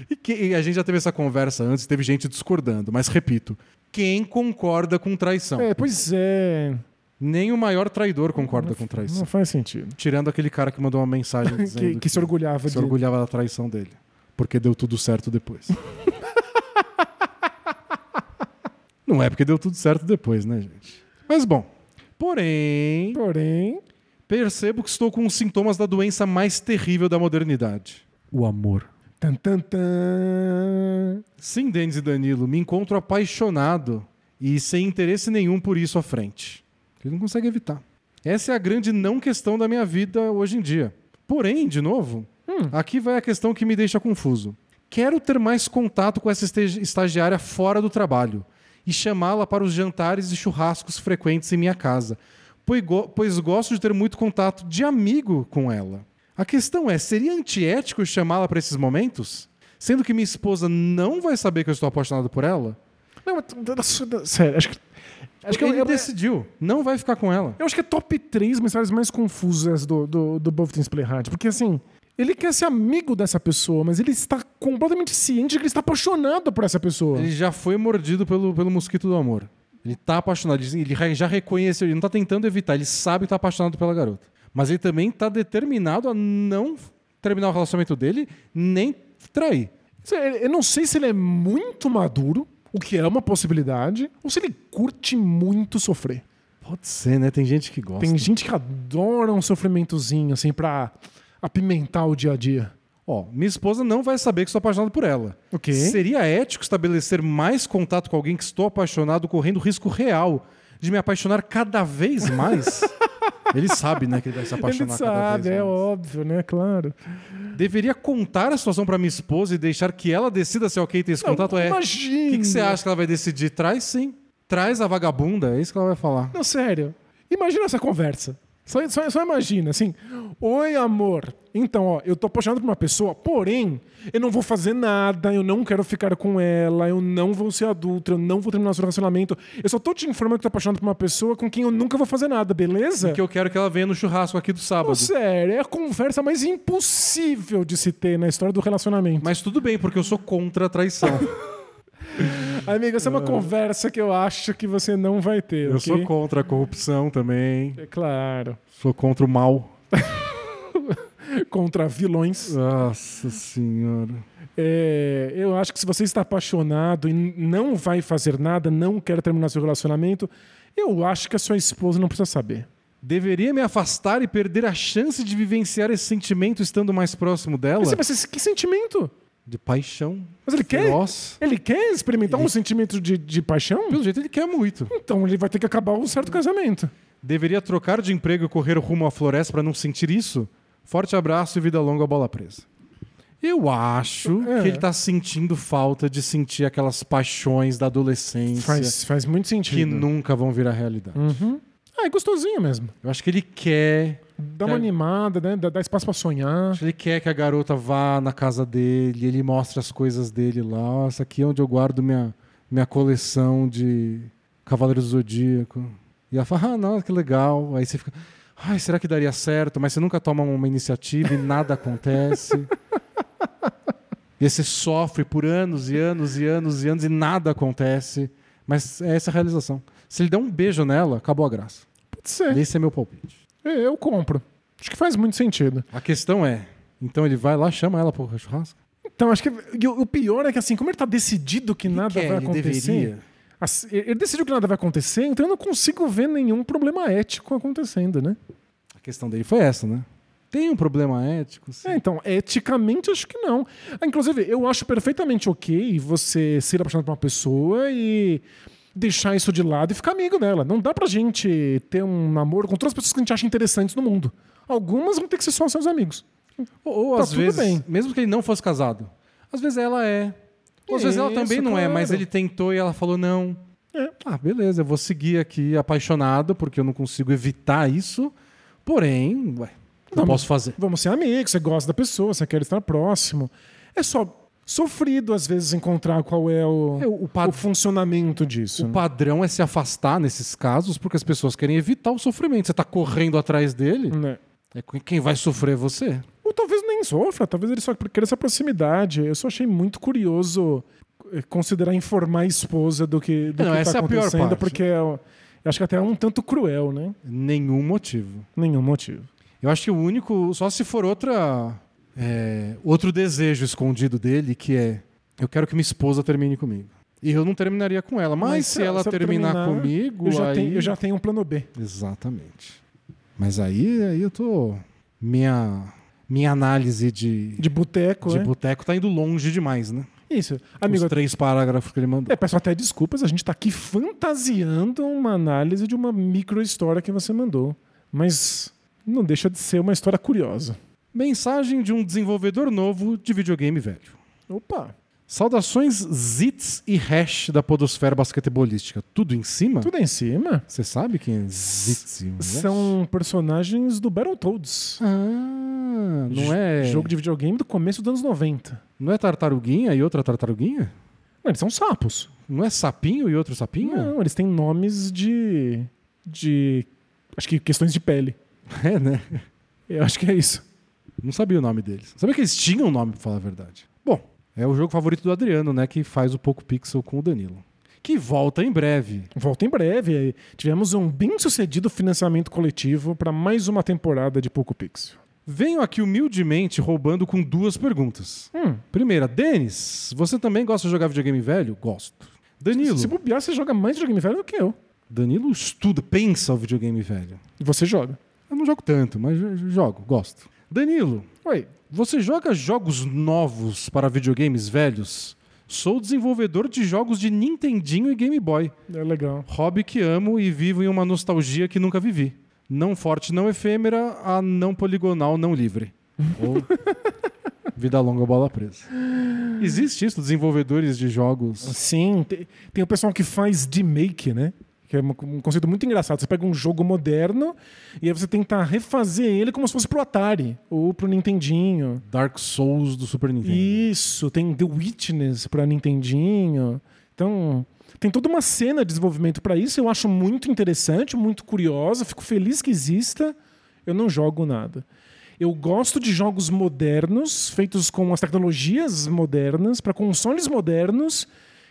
E, que- e a gente já teve essa conversa antes, teve gente discordando, mas repito, quem concorda com traição? É, pois é. Nem o maior traidor concorda com traição. Não faz sentido. Tirando aquele cara que mandou uma mensagem <laughs> Que, dizendo que se orgulhava se de. orgulhava da traição dele. Porque deu tudo certo depois. <laughs> Não é porque deu tudo certo depois, né, gente? Mas bom. Porém, Porém, percebo que estou com os sintomas da doença mais terrível da modernidade: o amor. tan, tan, tan. Sim, Denis e Danilo, me encontro apaixonado e sem interesse nenhum por isso à frente. Ele não consegue evitar. Essa é a grande não questão da minha vida hoje em dia. Porém, de novo, aqui vai a questão que me deixa confuso. Quero ter mais contato com essa estagiária fora do trabalho e chamá-la para os jantares e churrascos frequentes em minha casa, pois, go- pois gosto de ter muito contato de amigo com ela. A questão é: seria antiético chamá-la para esses momentos? Sendo que minha esposa não vai saber que eu estou apaixonado por ela? Não, mas- sério, acho que. Acho que ele eu, eu, decidiu, não vai ficar com ela. eu acho que é top 3 mensagens mais confusas do, do, do Both Things Play Hard. Porque assim, ele quer ser amigo dessa pessoa, mas ele está completamente ciente de que ele está apaixonado por essa pessoa. Ele já foi mordido pelo, pelo mosquito do amor. Ele tá apaixonado, ele já reconheceu, ele não tá tentando evitar, ele sabe que tá apaixonado pela garota. Mas ele também tá determinado a não terminar o relacionamento dele, nem trair. Eu não sei se ele é muito maduro, o que é uma possibilidade, ou se ele curte muito sofrer. Pode ser, né? Tem gente que gosta. Tem gente que adora um sofrimentozinho, assim, pra apimentar o dia a dia. Ó, minha esposa não vai saber que estou apaixonado por ela. Ok. Seria ético estabelecer mais contato com alguém que estou apaixonado, correndo risco real de me apaixonar cada vez mais? <laughs> ele sabe, né, que ele vai se Ele apaixonar cada sabe, é óbvio, né? Claro. Deveria contar a situação para minha esposa e deixar que ela decida se é ok ter esse contato? É. O Imagina. que, que você acha que ela vai decidir? Traz sim. Traz a vagabunda, é isso que ela vai falar. Não, sério. Imagina essa conversa. Só, só, só imagina, assim. Oi, amor. Então, ó, eu tô apaixonado por uma pessoa, porém, eu não vou fazer nada, eu não quero ficar com ela, eu não vou ser adulto, eu não vou terminar nosso relacionamento. Eu só tô te informando que tô apaixonado por uma pessoa com quem eu nunca vou fazer nada, beleza? Que eu quero que ela venha no churrasco aqui do sábado. Não, sério, é a conversa mais impossível de se ter na história do relacionamento. Mas tudo bem, porque eu sou contra a traição. <laughs> <laughs> Amigo, essa é uma conversa que eu acho que você não vai ter. eu ok? sou contra a corrupção também. É claro. Sou contra o mal. <laughs> Contra vilões. Nossa senhora. É, eu acho que se você está apaixonado e não vai fazer nada, não quer terminar seu relacionamento, eu acho que a sua esposa não precisa saber. Deveria me afastar e perder a chance de vivenciar esse sentimento estando mais próximo dela? Mas, mas que sentimento? De paixão. Mas ele quer? Feroz. Ele quer experimentar um sentimento de, de paixão? Pelo jeito, ele quer muito. Então ele vai ter que acabar um certo casamento. Deveria trocar de emprego e correr rumo à floresta para não sentir isso? Forte abraço e vida longa, bola presa. Eu acho É. que ele tá sentindo falta de sentir aquelas paixões da adolescência Faz, faz muito que sentido. nunca vão virar realidade. Uhum. Ah, é gostosinho mesmo. Eu acho que ele quer Dá uma animada, né? Dá, dá espaço pra sonhar. Ele quer que a garota vá na casa dele, ele mostra as coisas dele lá. Essa aqui é onde eu guardo minha, minha coleção de Cavaleiros do Zodíaco. E ela fala, ah, não, que legal. Aí você fica, ai, será que daria certo? Mas você nunca toma uma iniciativa e nada acontece. E aí você sofre por anos e anos e anos e anos e nada acontece. Mas é essa a realização. Se ele der um beijo nela, acabou a graça. Pode ser. Esse é meu palpite. É, Eu compro. Acho que faz muito sentido. A questão é, então ele vai lá, chama ela pro churrasco? Então, acho que o pior é que assim, como ele tá decidido que nada quer, vai ele acontecer. assim, ele decidiu que nada vai acontecer, então eu não consigo ver nenhum problema ético acontecendo, né? A questão dele foi essa, né? Tem um problema ético, sim. É, então, eticamente acho que não. Ah, inclusive, eu acho perfeitamente ok você ser apaixonado por uma pessoa e deixar isso de lado e ficar amigo dela. Não dá pra gente ter um namoro com todas as pessoas que a gente acha interessantes no mundo. Algumas vão ter que ser só seus amigos. Ou, ou Tá às vezes, bem. mesmo que ele não fosse casado, às vezes ela é. Ou às vezes ela Isso, também não é, mas claro. ele tentou e ela falou não. É. Ah, beleza, eu vou seguir aqui apaixonado, porque eu não consigo evitar isso. Porém, ué, eu Vamos. posso fazer. Vamos ser amigos, você gosta da pessoa, você quer estar próximo. É só sofrido, às vezes, encontrar qual é o, É, o o funcionamento disso. O né? padrão é se afastar nesses casos, porque as pessoas querem evitar o sofrimento. Você tá correndo atrás dele, Né? é quem vai sofrer é você. Ou talvez nem sofra, talvez ele só queira essa proximidade. Eu só achei muito curioso eh, considerar informar a esposa do que, do Não, que essa tá é a pior parte. porque é, eu acho que até é um tanto cruel, né? Nenhum motivo. Nenhum motivo. Eu acho que o único, só se for outra, é, outro desejo escondido dele, que é eu quero que minha esposa termine comigo. E eu não terminaria com ela, mas, se, ela eu terminar, terminar, comigo, eu já, aí... tenho, eu já tenho um plano B. Exatamente. Mas aí, aí eu tô minha minha análise de De boteco, de né? boteco tá indo longe demais, né? Isso. Amigo, Os três parágrafos que ele mandou. É, peço até desculpas, a gente tá aqui fantasiando uma análise de uma micro história que você mandou. Mas não deixa de ser uma história curiosa. Mensagem de um desenvolvedor novo de videogame velho. Opa, Saudações Zits e Hash da podosfera basquetebolística. Tudo em cima? tudo em cima. Você sabe quem é Zits e Hash? São personagens do Battletoads. Ah, não é. Jogo de videogame do começo dos anos 90. Não é tartaruguinha e outra tartaruguinha? Não, eles são sapos. Não é sapinho e outro sapinho? Não, eles têm nomes de. de. Acho que questões de pele. <laughs> É, né? Eu acho que é isso. Não sabia o nome deles. Sabia que eles tinham um nome, pra falar a verdade. Bom, é o jogo favorito do Adriano, né? Que faz o Poco Pixel com o Danilo. Que volta em breve. Volta em breve. Tivemos um bem sucedido financiamento coletivo para mais uma temporada de Poco Pixel. Venho aqui humildemente roubando com duas perguntas. Hum, Primeira, Denis, você também gosta de jogar videogame velho? Gosto. Danilo, se bobear, você joga mais videogame velho do que eu. Danilo estuda, pensa o videogame velho. E você joga. Eu não jogo tanto, mas jo- jogo, gosto. Danilo, Oi. você joga jogos novos para videogames velhos? Sou desenvolvedor de jogos de Nintendinho e Game Boy. É legal. Hobby que amo e vivo em uma nostalgia que nunca vivi. Não forte, não efêmera, a não poligonal, não livre. <laughs> Ou vida longa, bola presa. Existe isso, desenvolvedores de jogos. Sim, tem, tem o pessoal que faz remake, né? Que é um conceito muito engraçado. Você pega um jogo moderno e aí você tenta refazer ele como se fosse pro Atari ou pro Nintendinho. Dark Souls do Super Nintendo. Isso, tem The Witness pra Nintendinho. Então, tem toda uma cena de desenvolvimento pra isso. Eu acho muito interessante, muito curiosa. Fico feliz que exista. Eu não jogo nada. Eu gosto de jogos modernos, feitos com as tecnologias modernas, para consoles modernos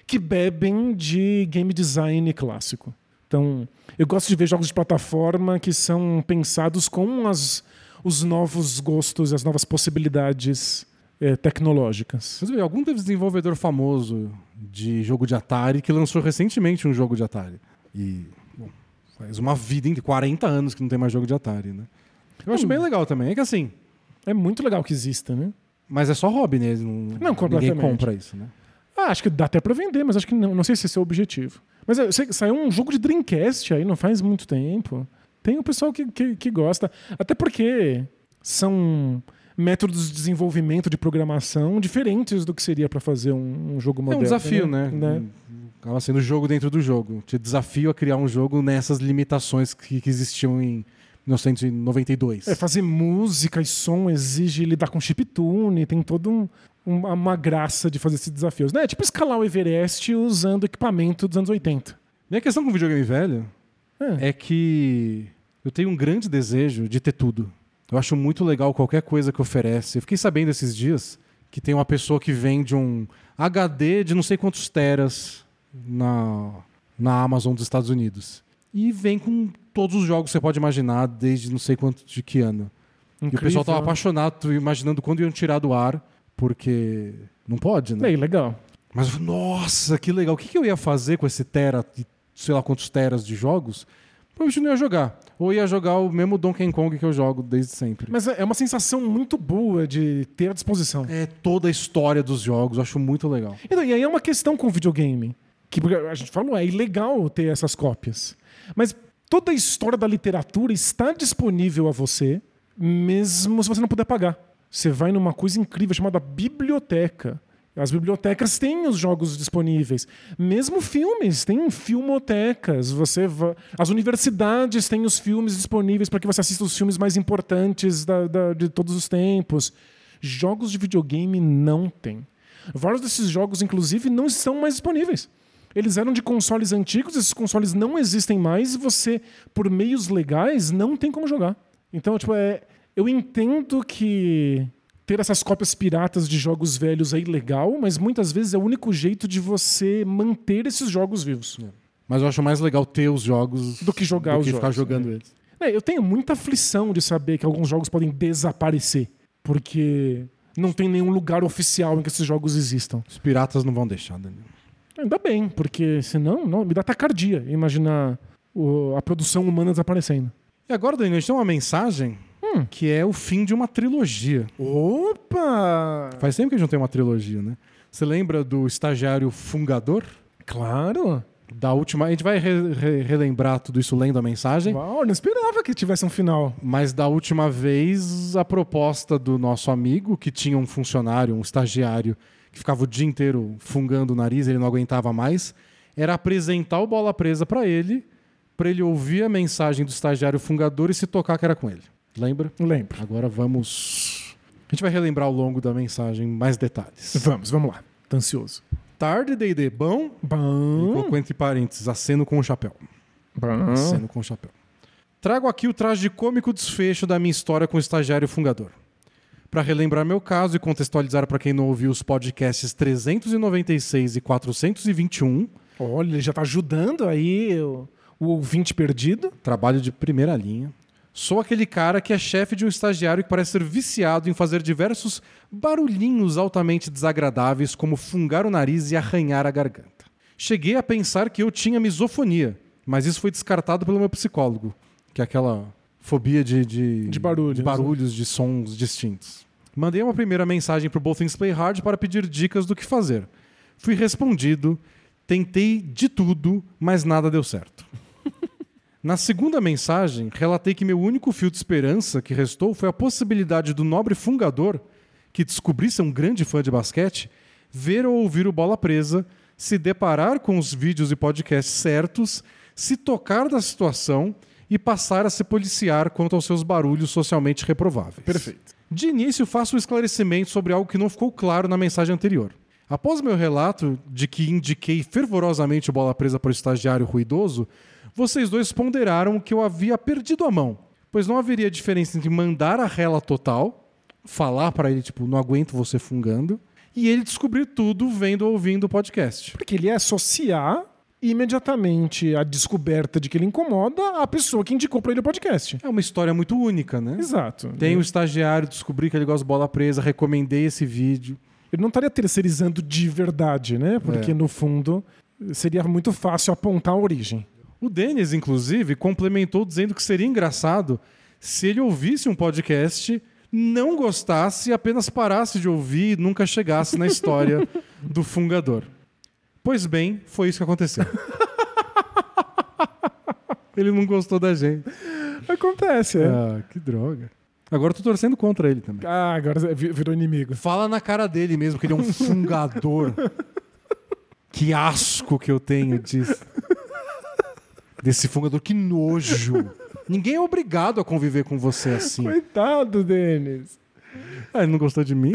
que bebem de game design clássico. Então, eu gosto de ver jogos de plataforma que são pensados com as, os novos gostos, as novas possibilidades eh, tecnológicas. Mas, algum desenvolvedor famoso de jogo de Atari que lançou recentemente um jogo de Atari. E bom, faz uma vida de 40 anos que não tem mais jogo de Atari, né? Eu acho bem legal também. É que assim, É muito legal que exista, né? mas é só hobby, né? Não, Não, ninguém compra isso, né? Ah, acho que dá até pra vender, mas acho que não, não sei se esse é o objetivo. Mas saiu um jogo de Dreamcast aí não faz muito tempo. Tem o pessoal que, que, que gosta. Até porque são métodos de desenvolvimento de programação diferentes do que seria pra fazer um, um jogo É moderno. um desafio, né? Acaba sendo jogo dentro do jogo. Te desafio a criar um jogo nessas limitações que, que existiam em 1992. É, fazer música e som exige lidar com chiptune, tem todo um, um- uma graça de fazer esses desafios. Né? É tipo escalar o Everest usando equipamento dos anos 80. Minha questão com videogame velho É. é que eu tenho um grande desejo de ter tudo. Eu acho muito legal qualquer coisa que oferece. Eu fiquei sabendo esses dias que tem uma pessoa que vende um HD de não sei quantos teras na, na Amazon dos Estados Unidos. E vem com todos os jogos que você pode imaginar, desde não sei quanto de que ano. E o pessoal tava apaixonado, imaginando quando iam tirar do ar, porque não pode, né? Bem, legal. Mas eu falei, nossa, que legal. O que, que eu ia fazer com esse tera, sei lá quantos teras de jogos? Provavelmente não ia jogar. Ou ia jogar o mesmo Donkey Kong que eu jogo desde sempre. Mas é é uma sensação muito boa de ter à disposição. É toda a história dos jogos, eu acho muito legal. Então, e aí é uma questão com o videogame. Que a gente falou, é ilegal ter essas cópias. Mas toda a história da literatura está disponível a você, mesmo se você não puder pagar. Você vai numa coisa incrível chamada biblioteca. As bibliotecas têm os jogos disponíveis. Mesmo filmes, tem filmotecas. Você va- As universidades têm os filmes disponíveis para que você assista os filmes mais importantes da- da- de todos os tempos. Jogos de videogame não tem. Vários desses jogos, inclusive, não estão mais disponíveis. Eles eram de consoles antigos, esses consoles não existem mais e você, por meios legais, não tem como jogar. Então, tipo, é, eu entendo que ter essas cópias piratas de jogos velhos é ilegal, mas muitas vezes é o único jeito de você manter esses jogos vivos. Mas eu acho mais legal ter os jogos Do que jogar do os que ficar jogos, jogando eles. É, eu tenho muita aflição de saber que alguns jogos podem desaparecer, porque não tem nenhum lugar oficial em que esses jogos existam. Os piratas não vão deixar, Daniel. Ainda bem, porque senão não, me dá tacardia imaginar o- a produção humana desaparecendo. E agora, Daniel, a gente tem uma mensagem Hum. que é o fim de uma trilogia. Opa! Faz tempo que a gente não tem uma trilogia, né? Você lembra do estagiário fungador? Claro! Da última. A gente vai re- re- relembrar tudo isso lendo a mensagem. Uau, não esperava que tivesse um final. Mas da última vez, a proposta do nosso amigo, que tinha um funcionário, um estagiário, que ficava o dia inteiro fungando o nariz, ele não aguentava mais, era apresentar o bola presa pra ele, pra ele ouvir a mensagem do estagiário fungador e se tocar que era com ele. Lembra? Lembro. Agora vamos. A gente vai relembrar ao longo da mensagem mais detalhes. Vamos, vamos lá. Tô ansioso. Tarde, D&D, bom? Bom. Colocou entre parênteses, aceno com o chapéu. Bom. Aceno com o chapéu. Trago aqui o traje cômico desfecho da minha história com o estagiário fundador. Para relembrar meu caso e contextualizar para quem não ouviu os podcasts 396 e 421, Olha, ele já tá ajudando aí o, o ouvinte perdido. trabalho de primeira linha. Sou aquele cara que é chefe de um estagiário que parece ser viciado em fazer diversos barulhinhos altamente desagradáveis, como fungar o nariz e arranhar a garganta. Cheguei a pensar que eu tinha misofonia, mas isso foi descartado pelo meu psicólogo, que é aquela fobia de, de, De barulhos, de, barulhos, de sons distintos. Mandei uma primeira mensagem pro Both Things Play Hard para pedir dicas do que fazer. Fui respondido, tentei de tudo, mas nada deu certo. <laughs> Na segunda mensagem, relatei que meu único fio de esperança que restou foi a possibilidade do nobre fungador, que descobri ser um grande fã de basquete, ver ou ouvir o Bola Presa, se deparar com os vídeos e podcasts certos, se tocar da situação e passar a se policiar quanto aos seus barulhos socialmente reprováveis. Perfeito. De início, faço um esclarecimento sobre algo que não ficou claro na mensagem anterior. Após meu relato de que indiquei fervorosamente o bola presa para o estagiário ruidoso, vocês dois ponderaram que eu havia perdido a mão, pois não haveria diferença entre mandar a rela total, falar para ele, tipo, não aguento você fungando, e ele descobrir tudo vendo ou ouvindo o podcast. Porque ele ia associar imediatamente a descoberta de que ele incomoda à pessoa que indicou pra ele o podcast. É uma história muito única, né? Exato. Tem o estagiário, descobri que ele gosta de bola presa, recomendei esse vídeo. Ele não estaria terceirizando de verdade, né? Porque É. no fundo seria muito fácil apontar a origem. O Denis, inclusive, complementou dizendo que seria engraçado se ele ouvisse um podcast, não gostasse e apenas parasse de ouvir e nunca chegasse na história <laughs> do fungador. Pois bem, foi isso que aconteceu. <laughs> ele não gostou da gente. Acontece, é. Ah, que droga. Agora eu tô torcendo contra ele também. Ah, agora vi- virou inimigo. Fala na cara dele mesmo que ele é um fungador. <laughs> que asco que eu tenho disso. Desse fungador, que nojo. Ninguém é obrigado a conviver com você assim. Coitado, Denis. Ah, ele não gostou de mim?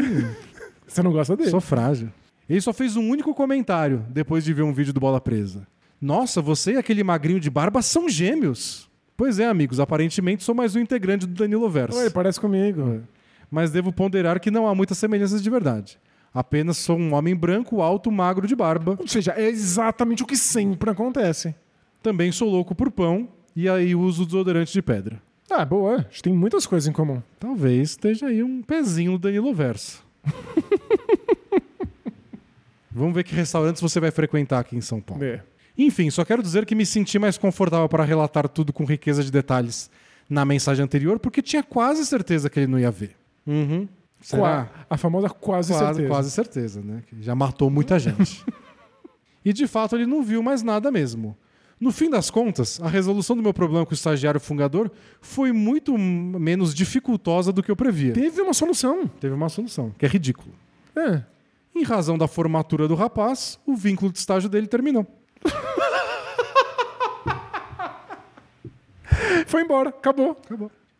Você não gosta dele? Sou frágil. Ele só fez um único comentário depois de ver um vídeo do Bola Presa. Nossa, você e aquele magrinho de barba são gêmeos. Pois é, amigos, aparentemente sou mais um integrante do Danilo Verso. Oi, parece comigo. Mas devo ponderar que não há muitas semelhanças de verdade. Apenas sou um homem branco, alto, magro de barba. Ou seja, é exatamente o que sempre acontece. Também sou louco por pão e aí uso desodorante de pedra. Ah, boa. A gente tem muitas coisas em comum. Talvez esteja aí um pezinho no Danilo Verso. <laughs> Vamos ver que restaurantes você vai frequentar aqui em São Paulo. É. Enfim, só quero dizer que me senti mais confortável para relatar tudo com riqueza de detalhes na mensagem anterior, porque tinha quase certeza que ele não ia ver. Uhum. Será? A famosa quase, Quase, certeza. quase certeza, né? Que já matou muita gente. <laughs> e de fato ele não viu mais nada mesmo. No fim das contas, a resolução do meu problema com o estagiário fungador foi muito menos dificultosa do que eu previa. Teve uma solução. Teve uma solução, que é ridículo. É. Em razão da formatura do rapaz, o vínculo de estágio dele terminou. <laughs> Foi embora, acabou.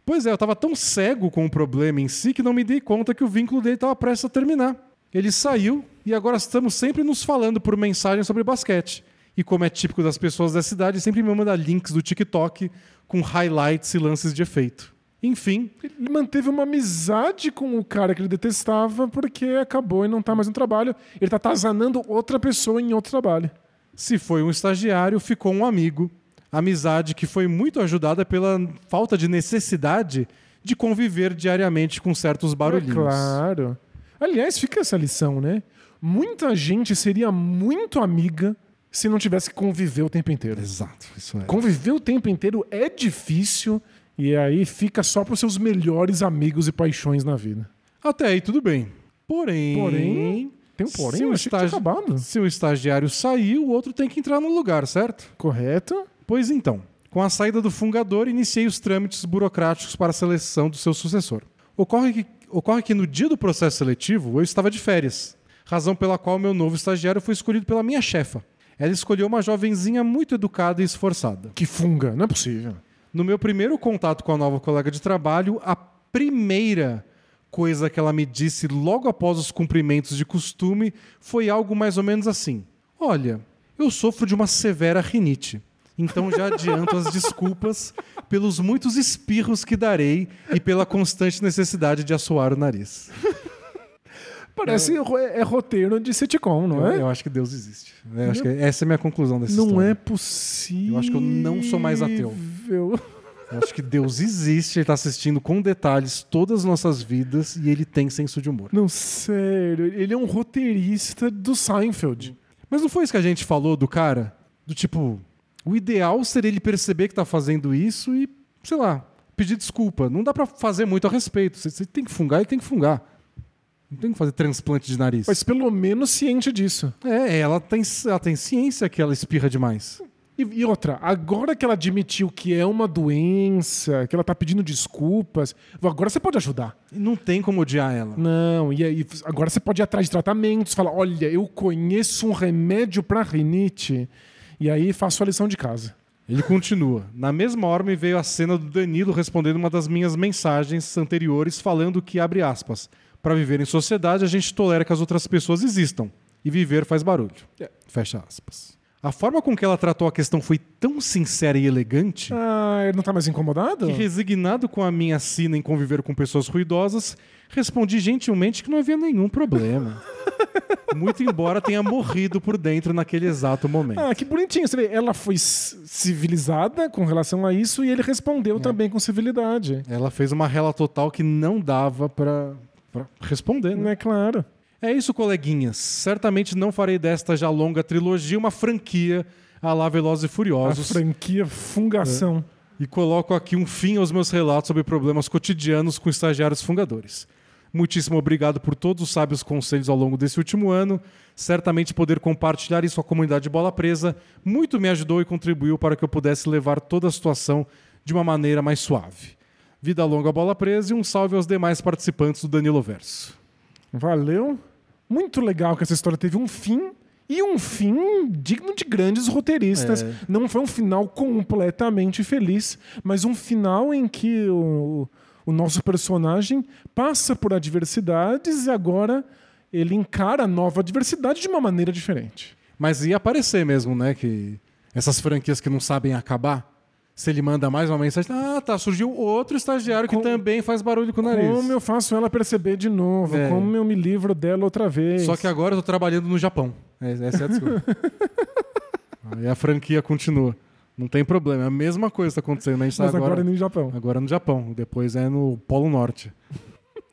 Pois é, eu tava tão cego com o problema em si que não me dei conta que o vínculo dele estava prestes a terminar. Ele saiu e agora estamos sempre nos falando por mensagem sobre basquete. E como é típico das pessoas da cidade, sempre me manda links do TikTok com highlights e lances de efeito. Enfim, Ele manteve uma amizade com o cara que ele detestava porque acabou e não tá mais no trabalho. Ele tá atazanando outra pessoa em outro trabalho. se foi um estagiário, ficou um amigo. Amizade que foi muito ajudada pela falta de necessidade de conviver diariamente com certos barulhinhos. É claro. Aliás, fica essa lição, né? Muita gente seria muito amiga se não tivesse que conviver o tempo inteiro. Exato, isso é. Conviver o tempo inteiro é difícil e aí fica só pros seus melhores amigos e paixões na vida. Até aí tudo bem. Porém, Porém, tem um porém, se o, estagi- acabado. se o estagiário sair, o outro tem que entrar no lugar, certo? Correto? Pois então, com a saída do fungador, iniciei os trâmites burocráticos para a seleção do seu sucessor. Ocorre que, ocorre que no dia do processo seletivo eu estava de férias, razão pela qual meu novo estagiário foi escolhido pela minha chefa. Ela escolheu uma jovenzinha muito educada e esforçada. Que funga, não é possível. No meu primeiro contato com a nova colega de trabalho, a primeira coisa que ela me disse logo após os cumprimentos de costume foi algo mais ou menos assim: Olha, eu sofro de uma severa rinite. Então já adianto as desculpas pelos muitos espirros que darei e pela constante necessidade de assoar o nariz. Parece ro- é, roteiro de sitcom, não Eu, é? eu acho que Deus existe. Eu acho que essa é a minha conclusão dessa Não história. é possível. Eu acho que eu não sou mais ateu. Eu acho que Deus existe, ele está assistindo com detalhes todas as nossas vidas e ele tem senso de humor. Não, sério. Ele é um roteirista do Seinfeld. Mas não foi isso que a gente falou do cara? Do tipo, o ideal seria ele perceber que tá fazendo isso e, sei lá, pedir desculpa. Não dá pra fazer muito a respeito. Você, você tem que fungar, ele tem que fungar. Não tem que fazer transplante de nariz. Mas pelo menos ciente disso. É, ela tem, ela tem ciência que ela espirra demais. E, e outra, agora que ela admitiu que é uma doença, que ela tá pedindo desculpas, agora você pode ajudar. Não tem como odiar ela. Não, e aí agora você pode ir atrás de tratamentos, falar, olha, eu conheço um remédio pra rinite, e aí faço a lição de casa. Ele continua. Na mesma hora me veio a cena do Danilo respondendo uma das minhas mensagens anteriores, falando que, abre aspas, para viver em sociedade a gente tolera que as outras pessoas existam. E viver faz barulho. Fecha aspas. A forma com que ela tratou a questão foi tão sincera e elegante Ah, ele não tá mais incomodado? que, resignado com a minha sina em conviver com pessoas ruidosas, respondi gentilmente que não havia nenhum problema. <laughs> Muito embora tenha morrido por dentro naquele exato momento. Ah, que bonitinho. Você vê, ela foi civilizada com relação a isso e ele É. respondeu também com civilidade. Ela fez uma rela total que não dava pra responder, Não né? é claro. É isso, coleguinhas. Certamente não farei desta já longa trilogia uma franquia a lá Velozes e A Furiosos. franquia fungação. E coloco aqui um fim aos meus relatos sobre problemas cotidianos com estagiários fungadores. Muitíssimo obrigado por todos os sábios conselhos ao longo desse último ano. Certamente poder compartilhar isso com a comunidade de Bola Presa muito me ajudou e contribuiu para que eu pudesse levar toda a situação de uma maneira mais suave. Vida longa Bola Presa e um salve aos demais participantes do Danilo Verso. Valeu. Muito legal que essa história teve um fim E um fim digno de grandes roteiristas. É. Não foi um final completamente feliz, mas um final em que o, o nosso personagem passa por adversidades e agora ele encara a nova adversidade de uma maneira diferente. Mas ia aparecer mesmo, né? Que essas franquias que não sabem acabar, se ele manda mais uma mensagem, ah, tá, surgiu outro estagiário que Com- também faz barulho com o nariz. Como eu faço ela perceber de novo? É. Como eu me livro dela outra vez? Só que agora eu tô trabalhando no Japão. É- Essa é a desculpa. <laughs> Aí a franquia continua. Não tem problema, é a mesma coisa que tá acontecendo. A gente tá Mas agora, agora, é no Japão. agora no Japão, depois é no Polo Norte.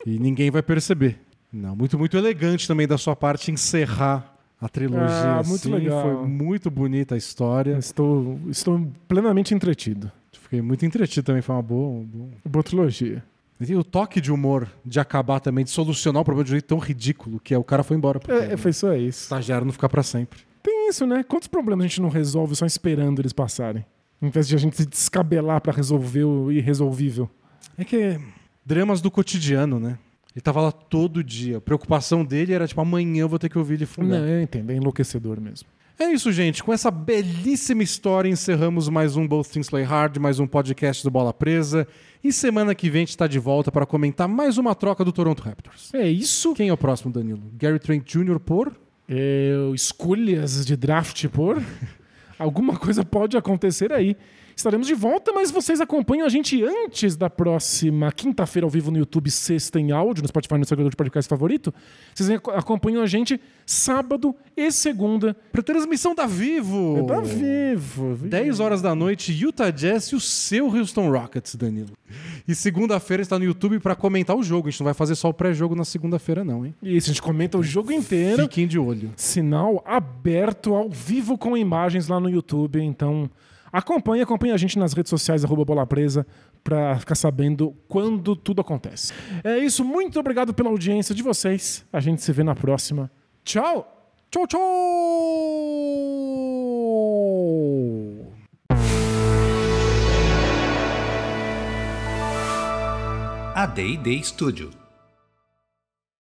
E ninguém vai perceber. Não, muito, muito elegante também da sua parte encerrar a trilogia. Ah, muito assim. legal. Foi muito bonita a história. Estou, estou plenamente entretido. Fiquei muito entretido também, foi uma boa. bom- Boa trilogia. E o toque de humor de acabar também, de solucionar o problema de um jeito tão ridículo que é o cara foi embora. Porque É, foi só o isso. estagiário não ficar pra sempre. Tem isso, né? Quantos problemas a gente não resolve só esperando eles passarem? Em vez de a gente se descabelar pra resolver o irresolvível. É que é dramas do cotidiano, né? Ele tava lá todo dia. A preocupação dele era tipo, amanhã eu vou ter que ouvir ele fundar. Não, eu entendo, é enlouquecedor mesmo. É isso, gente. Com essa belíssima história, encerramos mais um Both Things Play Hard, mais um podcast do Bola Presa. E semana que vem a gente tá de volta para comentar mais uma troca do Toronto Raptors. É isso. Quem é o próximo, Danilo? Gary Trent Jr. por? É, escolhas de draft por. <laughs> Alguma coisa pode acontecer aí. Estaremos de volta, mas vocês acompanham a gente antes da próxima quinta-feira ao vivo no YouTube, sexta em áudio, no Spotify, no seu de podcast favorito. Vocês ac- acompanham a gente sábado e segunda. Pra transmissão da Vivo! Tá vivo. 10 horas da noite, Utah Jazz e o seu Houston Rockets, Danilo. E segunda-feira está no YouTube para comentar o jogo. A gente não vai fazer só o pré-jogo na segunda-feira, não, hein? Isso, a gente comenta o jogo inteiro. Fiquem de olho. Sinal aberto ao vivo com imagens lá no YouTube. Então, acompanhe, acompanhe a gente nas redes sociais, arroba Bola Presa, pra ficar sabendo quando tudo acontece. É isso, muito obrigado pela audiência de vocês. A gente se vê na próxima. Tchau! Tchau, tchau! A D&D Studio.